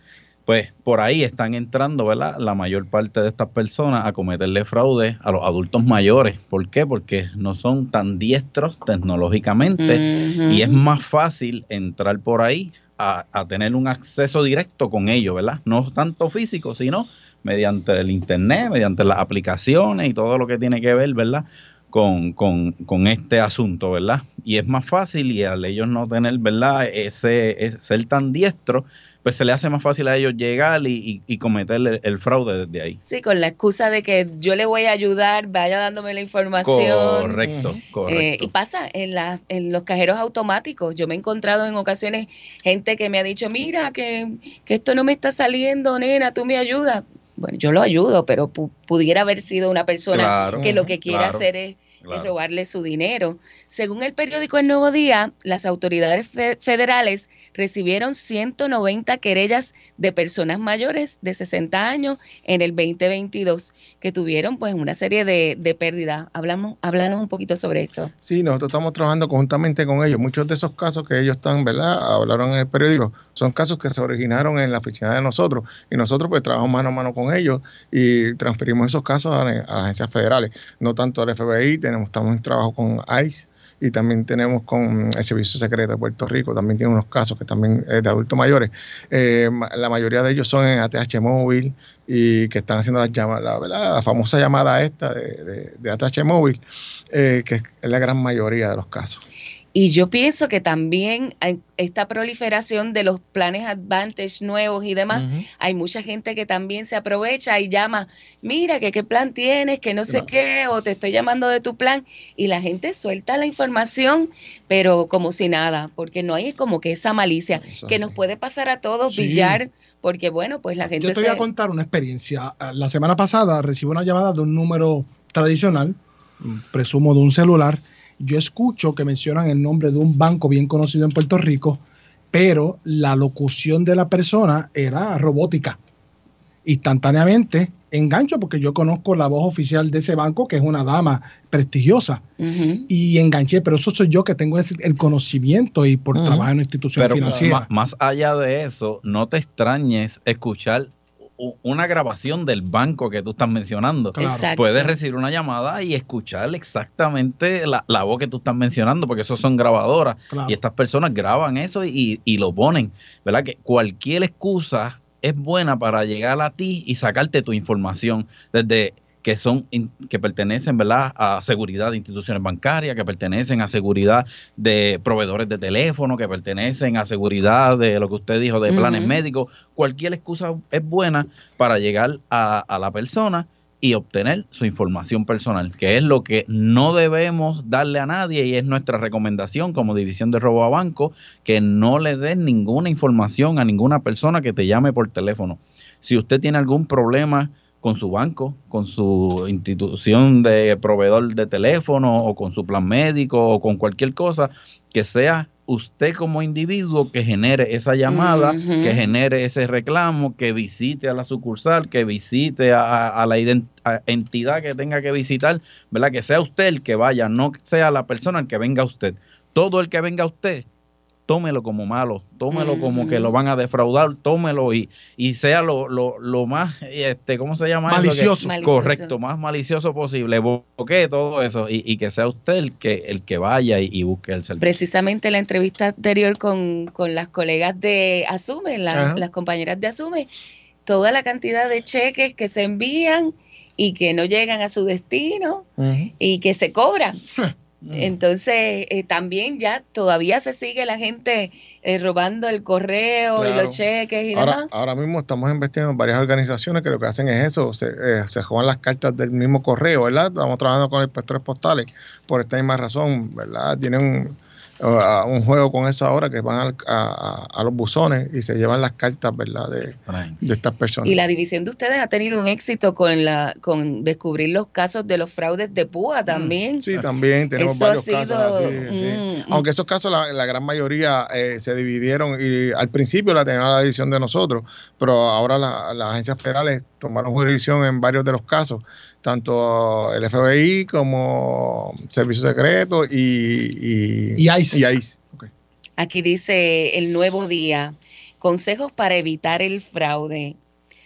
pues por ahí están entrando, ¿verdad? La mayor parte de estas personas a cometerle fraude a los adultos mayores. ¿Por qué? Porque no son tan diestros tecnológicamente y es más fácil entrar por ahí a, a tener un acceso directo con ellos, ¿verdad? No tanto físico, sino mediante el internet, mediante las aplicaciones y todo lo que tiene que ver, ¿verdad? Con, con, con este asunto, ¿verdad? Y es más fácil y al ellos no tener, ¿verdad? Ese, ese- ser tan diestro, pues se le hace más fácil a ellos llegar y, y, y cometer el, el fraude desde ahí. Sí, con la excusa de que yo le voy a ayudar, vaya dándome la información. Correcto, Eh, correcto. y pasa en, la, en los cajeros automáticos. Yo me he encontrado en ocasiones gente que me ha dicho, mira, que, que esto no me está saliendo, nena, tú me ayudas. Bueno, yo lo ayudo, pero pu- pudiera haber sido una persona Claro, que lo que quiere claro, hacer es, robarle su dinero. Según el periódico El Nuevo Día, las autoridades fe- federales recibieron 190 querellas de personas mayores de 60 años en el 2022 que tuvieron pues una serie de, de pérdidas. Hablamos, háblanos un poquito sobre esto. Sí, nosotros estamos trabajando conjuntamente con ellos. Muchos de esos casos que ellos están, ¿verdad? Hablaron en el periódico, son casos que se originaron en la oficina de nosotros. Y nosotros pues trabajamos mano a mano con ellos y transferimos esos casos a, a las agencias federales. No tanto al FBI, tenemos, estamos en trabajo con ICE y también tenemos con el Servicio Secreto de Puerto Rico, también tiene unos casos que también es de adultos mayores. Eh, la mayoría de ellos son en ATH móvil y que están haciendo las llamadas, la, la famosa llamada esta de, de, de ATH móvil, eh, que es la gran mayoría de los casos. Y yo pienso que también hay esta proliferación de los planes Advantage nuevos y demás, hay mucha gente que también se aprovecha y llama, mira, que qué plan tienes, que no sé qué, o te estoy llamando de tu plan, y la gente suelta la información, pero como si nada, porque no hay como que esa malicia que nos puede pasar a todos, Sí. billar, porque bueno, pues la gente Yo te voy se... a contar una experiencia. Ah, La semana pasada recibí una llamada de un número tradicional, mm, presumo de un celular. Yo escucho que mencionan el nombre de un banco bien conocido en Puerto Rico, pero la locución de la persona era robótica. Instantáneamente engancho porque yo conozco la voz oficial de ese banco, que es una dama prestigiosa, y enganché, pero eso soy yo que tengo ese- el conocimiento y por Ujú. trabajar en una institución Pero financiera. más allá de eso, no te extrañes escuchar una grabación del banco que tú estás mencionando. Claro. Puedes recibir una llamada y escuchar exactamente la, la voz que tú estás mencionando, porque eso son grabadoras. Claro. Y estas personas graban eso y, y lo ponen. ¿Verdad? Que cualquier excusa es buena para llegar a ti y sacarte tu información desde que son que pertenecen verdad a seguridad de instituciones bancarias que pertenecen a seguridad de proveedores de teléfono que pertenecen a seguridad de lo que usted dijo de planes médicos. Cualquier excusa es buena para llegar a, a la persona y obtener su información personal, que es lo que no debemos darle a nadie y es nuestra recomendación como división de robo a banco, que no le den ninguna información a ninguna persona que te llame por teléfono. Si usted tiene algún problema con su banco, con su institución de proveedor de teléfono o con su plan médico o con cualquier cosa, que sea usted como individuo que genere esa llamada, que genere ese reclamo, que visite a la sucursal, que visite a, a la a entidad que tenga que visitar, ¿verdad? Que sea usted el que vaya, no sea la persona el que venga a usted. Todo el que venga a usted, tómelo como malo, tómelo como que lo van a defraudar, tómelo y, y sea lo, lo, lo más, este, ¿cómo se llama? Que- Malicioso. Correcto, más malicioso posible, bloquee todo eso y, y que sea usted el que, el que vaya y, y busque el servicio. Precisamente la entrevista anterior con, con las colegas de Asume, la- las compañeras de Asume, toda la cantidad de cheques que se envían y que no llegan a su destino y que se cobran. Entonces, eh, también ya todavía se sigue la gente eh, robando el correo y los cheques y Ahora, demás. ahora mismo estamos investigando en varias organizaciones que lo que hacen es eso, se, eh, se juegan las cartas del mismo correo, ¿verdad? Estamos trabajando con inspectores postales por esta misma razón, ¿verdad? Tienen un juego con eso ahora que van al- a, a- a los buzones y se llevan las cartas, ¿verdad? De, de estas personas. Y la división de ustedes ha tenido un éxito con la con descubrir los casos de los fraudes de púa también. Mm, Sí, también tenemos Eso ha varios casos sí. Aunque esos casos, la, la gran mayoría eh, se dividieron y al principio la tenía la división de nosotros, pero ahora la- las agencias federales tomaron jurisdicción en varios de los casos, tanto el FBI como Servicio Secreto y, y, Y ICE. y ICE. Aquí dice el nuevo día. Consejos para evitar el fraude.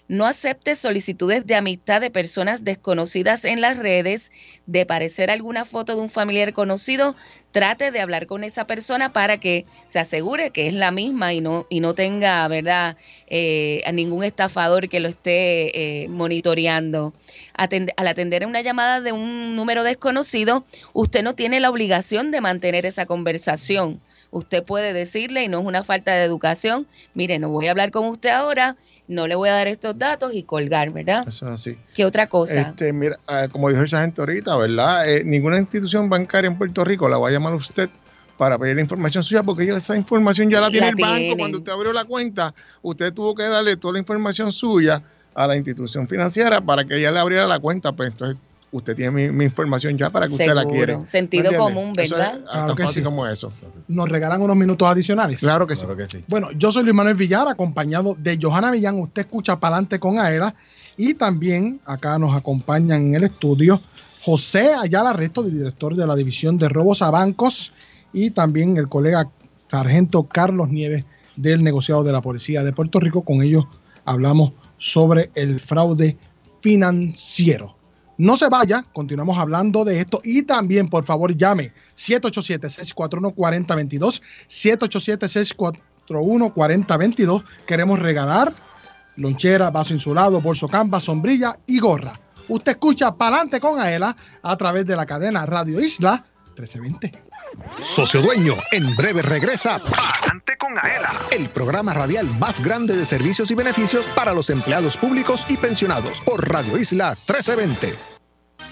No acepte solicitudes de amistad de personas desconocidas en las redes, de parecer alguna foto de un familiar conocido, trate de hablar con esa persona para que se asegure que es la misma y no, y no tenga, ¿verdad?, eh, a ningún estafador que lo esté eh, monitoreando. Al atender una llamada de un número desconocido, usted no tiene la obligación de mantener esa conversación usted puede decirle, y no es una falta de educación, mire, no voy a hablar con usted ahora, no le voy a dar estos datos y colgar, ¿verdad? Eso es así. ¿Qué otra cosa? Este, mira, ah, como dijo esa gente ahorita, ¿verdad? Eh, ninguna institución bancaria en Puerto Rico la va a llamar usted para pedir la información suya, porque esa información ya la tiene el banco. Cuando usted abrió la cuenta, usted tuvo que darle toda la información suya a la institución financiera para que ella le abriera la cuenta. Pues entonces usted tiene mi, información ya para que usted la quiera. Sentido común, ¿verdad? Eso tan fácil como eso. ¿Nos regalan unos minutos adicionales? Claro que, sí. Bueno, yo soy Luis Manuel Villar, acompañado de Johanna Millán. Usted escucha Palante con Aela. Y también acá nos acompañan en el estudio José Ayala Resto, director de la División de Robos a Bancos, y también el colega sargento Carlos Nieves del negociado de la Policía de Puerto Rico. Con ellos hablamos sobre el fraude financiero. No se vaya, continuamos hablando de esto y también, por favor, llame 787-641-4022, 787-641-4022. Queremos regalar lonchera, vaso insulado, bolso camba, sombrilla y gorra. Usted escucha Palante con Aela a través de la cadena Radio Isla 1320. Socio Dueño, en breve regresa Palante con Aela, el programa radial más grande de servicios y beneficios para los empleados públicos y pensionados por Radio Isla 1320.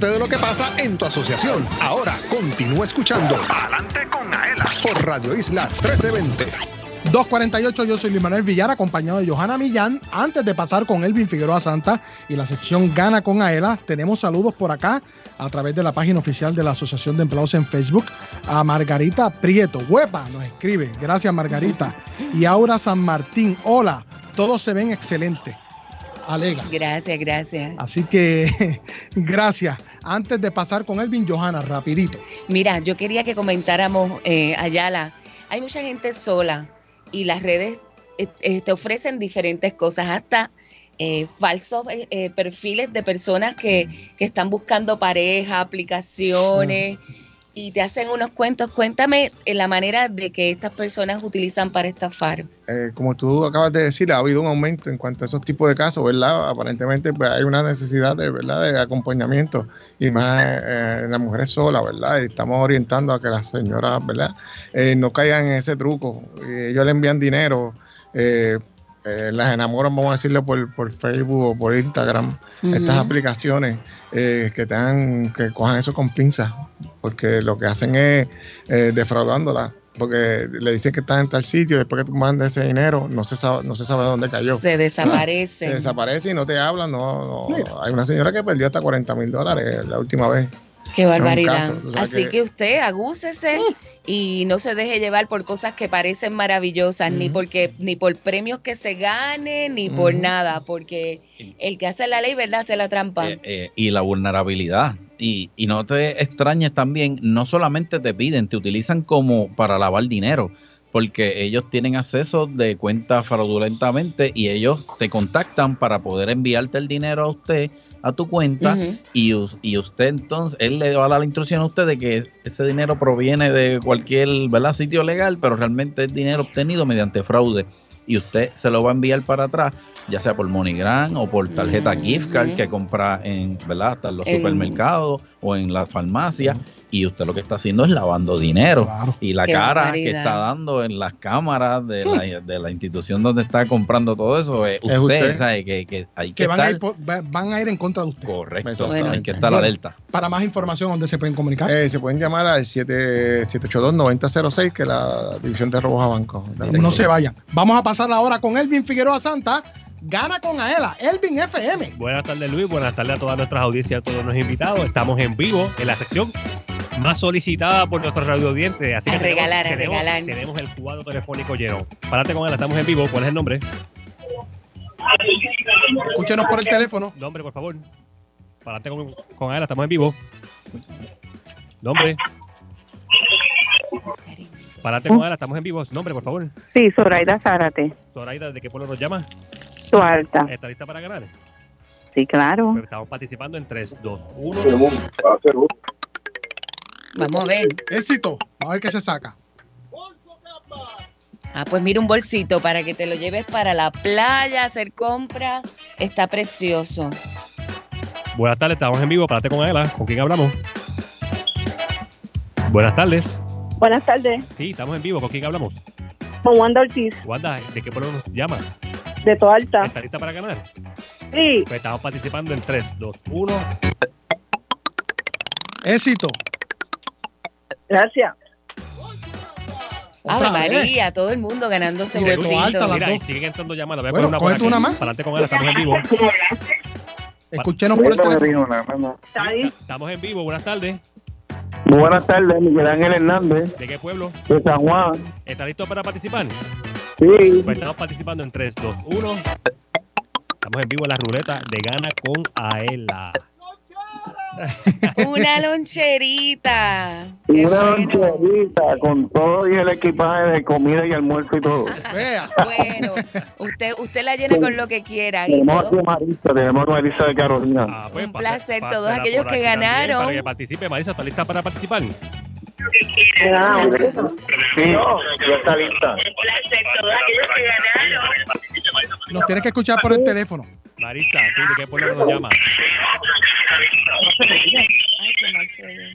Entérate de lo que pasa en tu asociación. Ahora continúa escuchando Adelante con Aela por Radio Isla 1320. 248, yo soy Luis Manuel Villar, acompañado de Johanna Millán. Antes de pasar con Elvin Figueroa Santa y la sección Gana con Aela, tenemos saludos por acá a través de la página oficial de la Asociación de Empleados en Facebook. A Margarita Prieto, huepa, nos escribe. Gracias, Margarita. Y Aura San Martín, hola, todos se ven excelentes alega. Gracias, gracias. Así que <laughs> gracias. Antes de pasar con Elvin Johanna, rapidito. Mira, yo quería que comentáramos, eh, Ayala, hay mucha gente sola y las redes eh, eh, te ofrecen diferentes cosas, hasta eh, falsos eh, eh, perfiles de personas que, que están buscando pareja, aplicaciones y te hacen unos cuentos. Cuéntame eh, la manera de que estas personas utilizan para estafar. Eh, como tú acabas de decir, ha habido un aumento en cuanto a esos tipos de casos, ¿verdad? Aparentemente pues, hay una necesidad de, ¿verdad? de acompañamiento y más eh, en las mujeres solas, ¿verdad? Y estamos orientando a que las señoras, ¿verdad? Eh, no caigan en ese truco. Y ellos le envían dinero. eh, eh, las enamoran, vamos a decirlo, por, por Facebook o por Instagram, estas aplicaciones eh, que tengan, que cojan eso con pinzas, porque lo que hacen es eh, defraudándola, porque le dicen que están en tal sitio, después que tú mandas ese dinero, no se sabe, no se sabe dónde cayó. Se desaparecen. Se desaparece y no te hablan, no, no. Hay una señora que perdió hasta 40 mil dólares la última vez. Qué barbaridad. caso, Así que... usted agúcese y no se deje llevar por cosas que parecen maravillosas, ni porque ni por premios que se ganen, ni por nada, porque el que hace la ley, ¿verdad? Hace la trampa. eh, y la vulnerabilidad. Y, y no te extrañes también, no solamente te piden, te utilizan como para lavar dinero, porque ellos tienen acceso de cuentas fraudulentamente y ellos te contactan para poder enviarte el dinero a usted, a tu cuenta, y, y usted entonces, él le va a dar la instrucción a usted de que ese dinero proviene de cualquier ¿verdad? sitio legal, pero realmente es dinero obtenido mediante fraude. Y usted se lo va a enviar para atrás, ya sea por MoneyGram o por tarjeta gift card que compra en, ¿verdad? Hasta en los supermercados o en la farmacia. Y usted lo que está haciendo es lavando dinero. Y la Qué cara que está dando en las cámaras de la, de la institución donde está comprando todo eso es usted. Es usted. ¿sabe? Que, que hay que, que van a, ir, por- van a ir en contra de usted. Correcto, Bueno, hay que estar alerta. Para más información, ¿dónde se pueden comunicar? Eh, se pueden llamar al 7 782-9006, que es la división de robos a bancos. No se vayan. Vamos a pasar ahora con Elvin Figueroa Santa. Gana con Aela. Elvin FM. Buenas tardes Luis, buenas tardes a todas nuestras audiencias, a todos los invitados. Estamos en vivo en la sección más solicitada por nuestros radiodientes. Así que A tenemos- regalar, a tenemos, regalar. tenemos el cuadro telefónico lleno. Párate con él, estamos en vivo. ¿Cuál es el nombre? Escúchenos por el teléfono. Nombre, por favor. Párate con, con él, estamos en vivo. Nombre. Párate con él, estamos en vivo. Nombre, por favor. Sí, Zoraida Zárate, Zoraida, ¿de qué pueblo nos llama? tu alta. ¿Está lista para ganar? Sí, claro. Estamos participando en 3, 2, 1. Vamos a ver. Éxito. A ver qué se saca. Ah, pues mira un bolsito para que te lo lleves para la playa, hacer compras. Está precioso. Buenas tardes, estamos en vivo. Párate con Aela. ¿Con quién hablamos? Buenas tardes. Buenas tardes, Sí, estamos en vivo. ¿Con quién hablamos? con Wanda Ortiz, Wanda, ¿de qué pueblo nos llama? de tu alta. ¿Está lista para ganar? Sí. Pues estamos participando en 3, 2, 1. Éxito. Gracias. Ave vez. María, todo el mundo ganándose bolsito. Mira, y dos. siguen entrando llamadas. Voy a Bueno, poner una una más. Párate con Aela, estamos en vivo. Escúchenos por el teléfono. Estamos en vivo. Buenas tardes. Buenas tardes, Miguel Ángel Hernández, ¿De qué pueblo? de San Juan. ¿Está listo para participar? Sí. Pues estamos participando en 3, 2, 1. Estamos en vivo en la ruleta de Gana con Aela. Una loncherita. Qué Una bueno. loncherita con todo y el equipaje de comida y almuerzo y todo. <laughs> Bueno, usted, usted la llena con lo que quiera. Y Tenemos todo- aquí a Marisa, tenemos a Marisa de Carolina. Ah, pues un placer, todos aquellos que ganaron. Para que participe. Marisa, ¿está lista para participar? Sí, ya está lista. Nos tienes que escuchar por el teléfono. Marisa, sí, ¿de qué pueblo nos llama? Ay, qué mal se oye.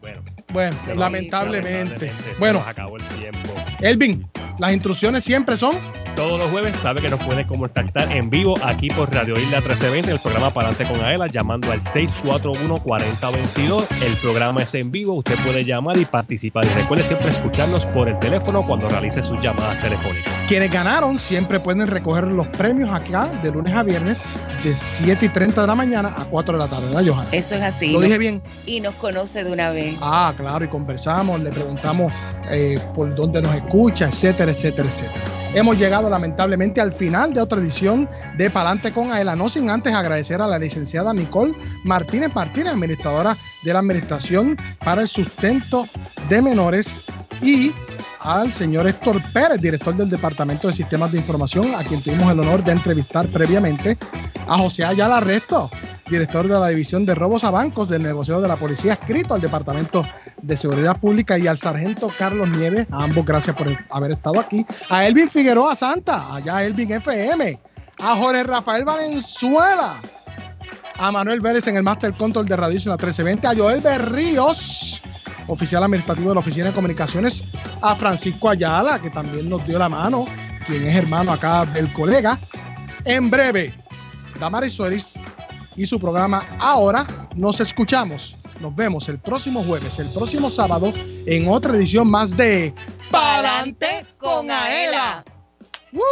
Bueno, Bueno, lamentablemente. Bueno, nos acabó el tiempo. Elvin, las instrucciones siempre son. Todos los jueves sabe que nos puede contactar en vivo aquí por Radio Isla 1320, el programa Palante con Aela, llamando al 641-4022. El programa es en vivo, usted puede llamar y participar. Y recuerde siempre escucharnos por el teléfono cuando realice sus llamadas telefónicas. Quienes ganaron siempre pueden recoger los premios acá de lunes a viernes de 7 y 30 de la mañana a 4 de la tarde, ¿verdad, Johan? Eso es así. Lo dije bien. Y nos conoce de una vez. Ah, claro, y conversamos, le preguntamos eh, por dónde nos escucha, etcétera, etcétera, etcétera. Hemos llegado lamentablemente al final de otra edición de Palante con Aela, no sin antes agradecer a la licenciada Nicole Martínez Martínez, administradora de la Administración para el Sustento de Menores y al señor Héctor Pérez, director del Departamento de Sistemas de Información, a quien tuvimos el honor de entrevistar previamente, a José Ayala Resto, director de la División de Robos a Bancos del negocio de la Policía, escrito al Departamento de Seguridad Pública, y al sargento Carlos Nieves, a ambos gracias por haber estado aquí, a Elvin Figueroa Santa, allá Elvin FM, a Jorge Rafael Valenzuela, a Manuel Vélez en el Master Control de Radio Isla 1320, a Joel Berríos, oficial administrativo de la Oficina de Comunicaciones, a Francisco Ayala, que también nos dio la mano, quien es hermano acá del colega. En breve, Damaris Suárez y su programa Ahora. Nos escuchamos. Nos vemos el próximo jueves, el próximo sábado, en otra edición más de Pa'lante con Aela. ¡Woo!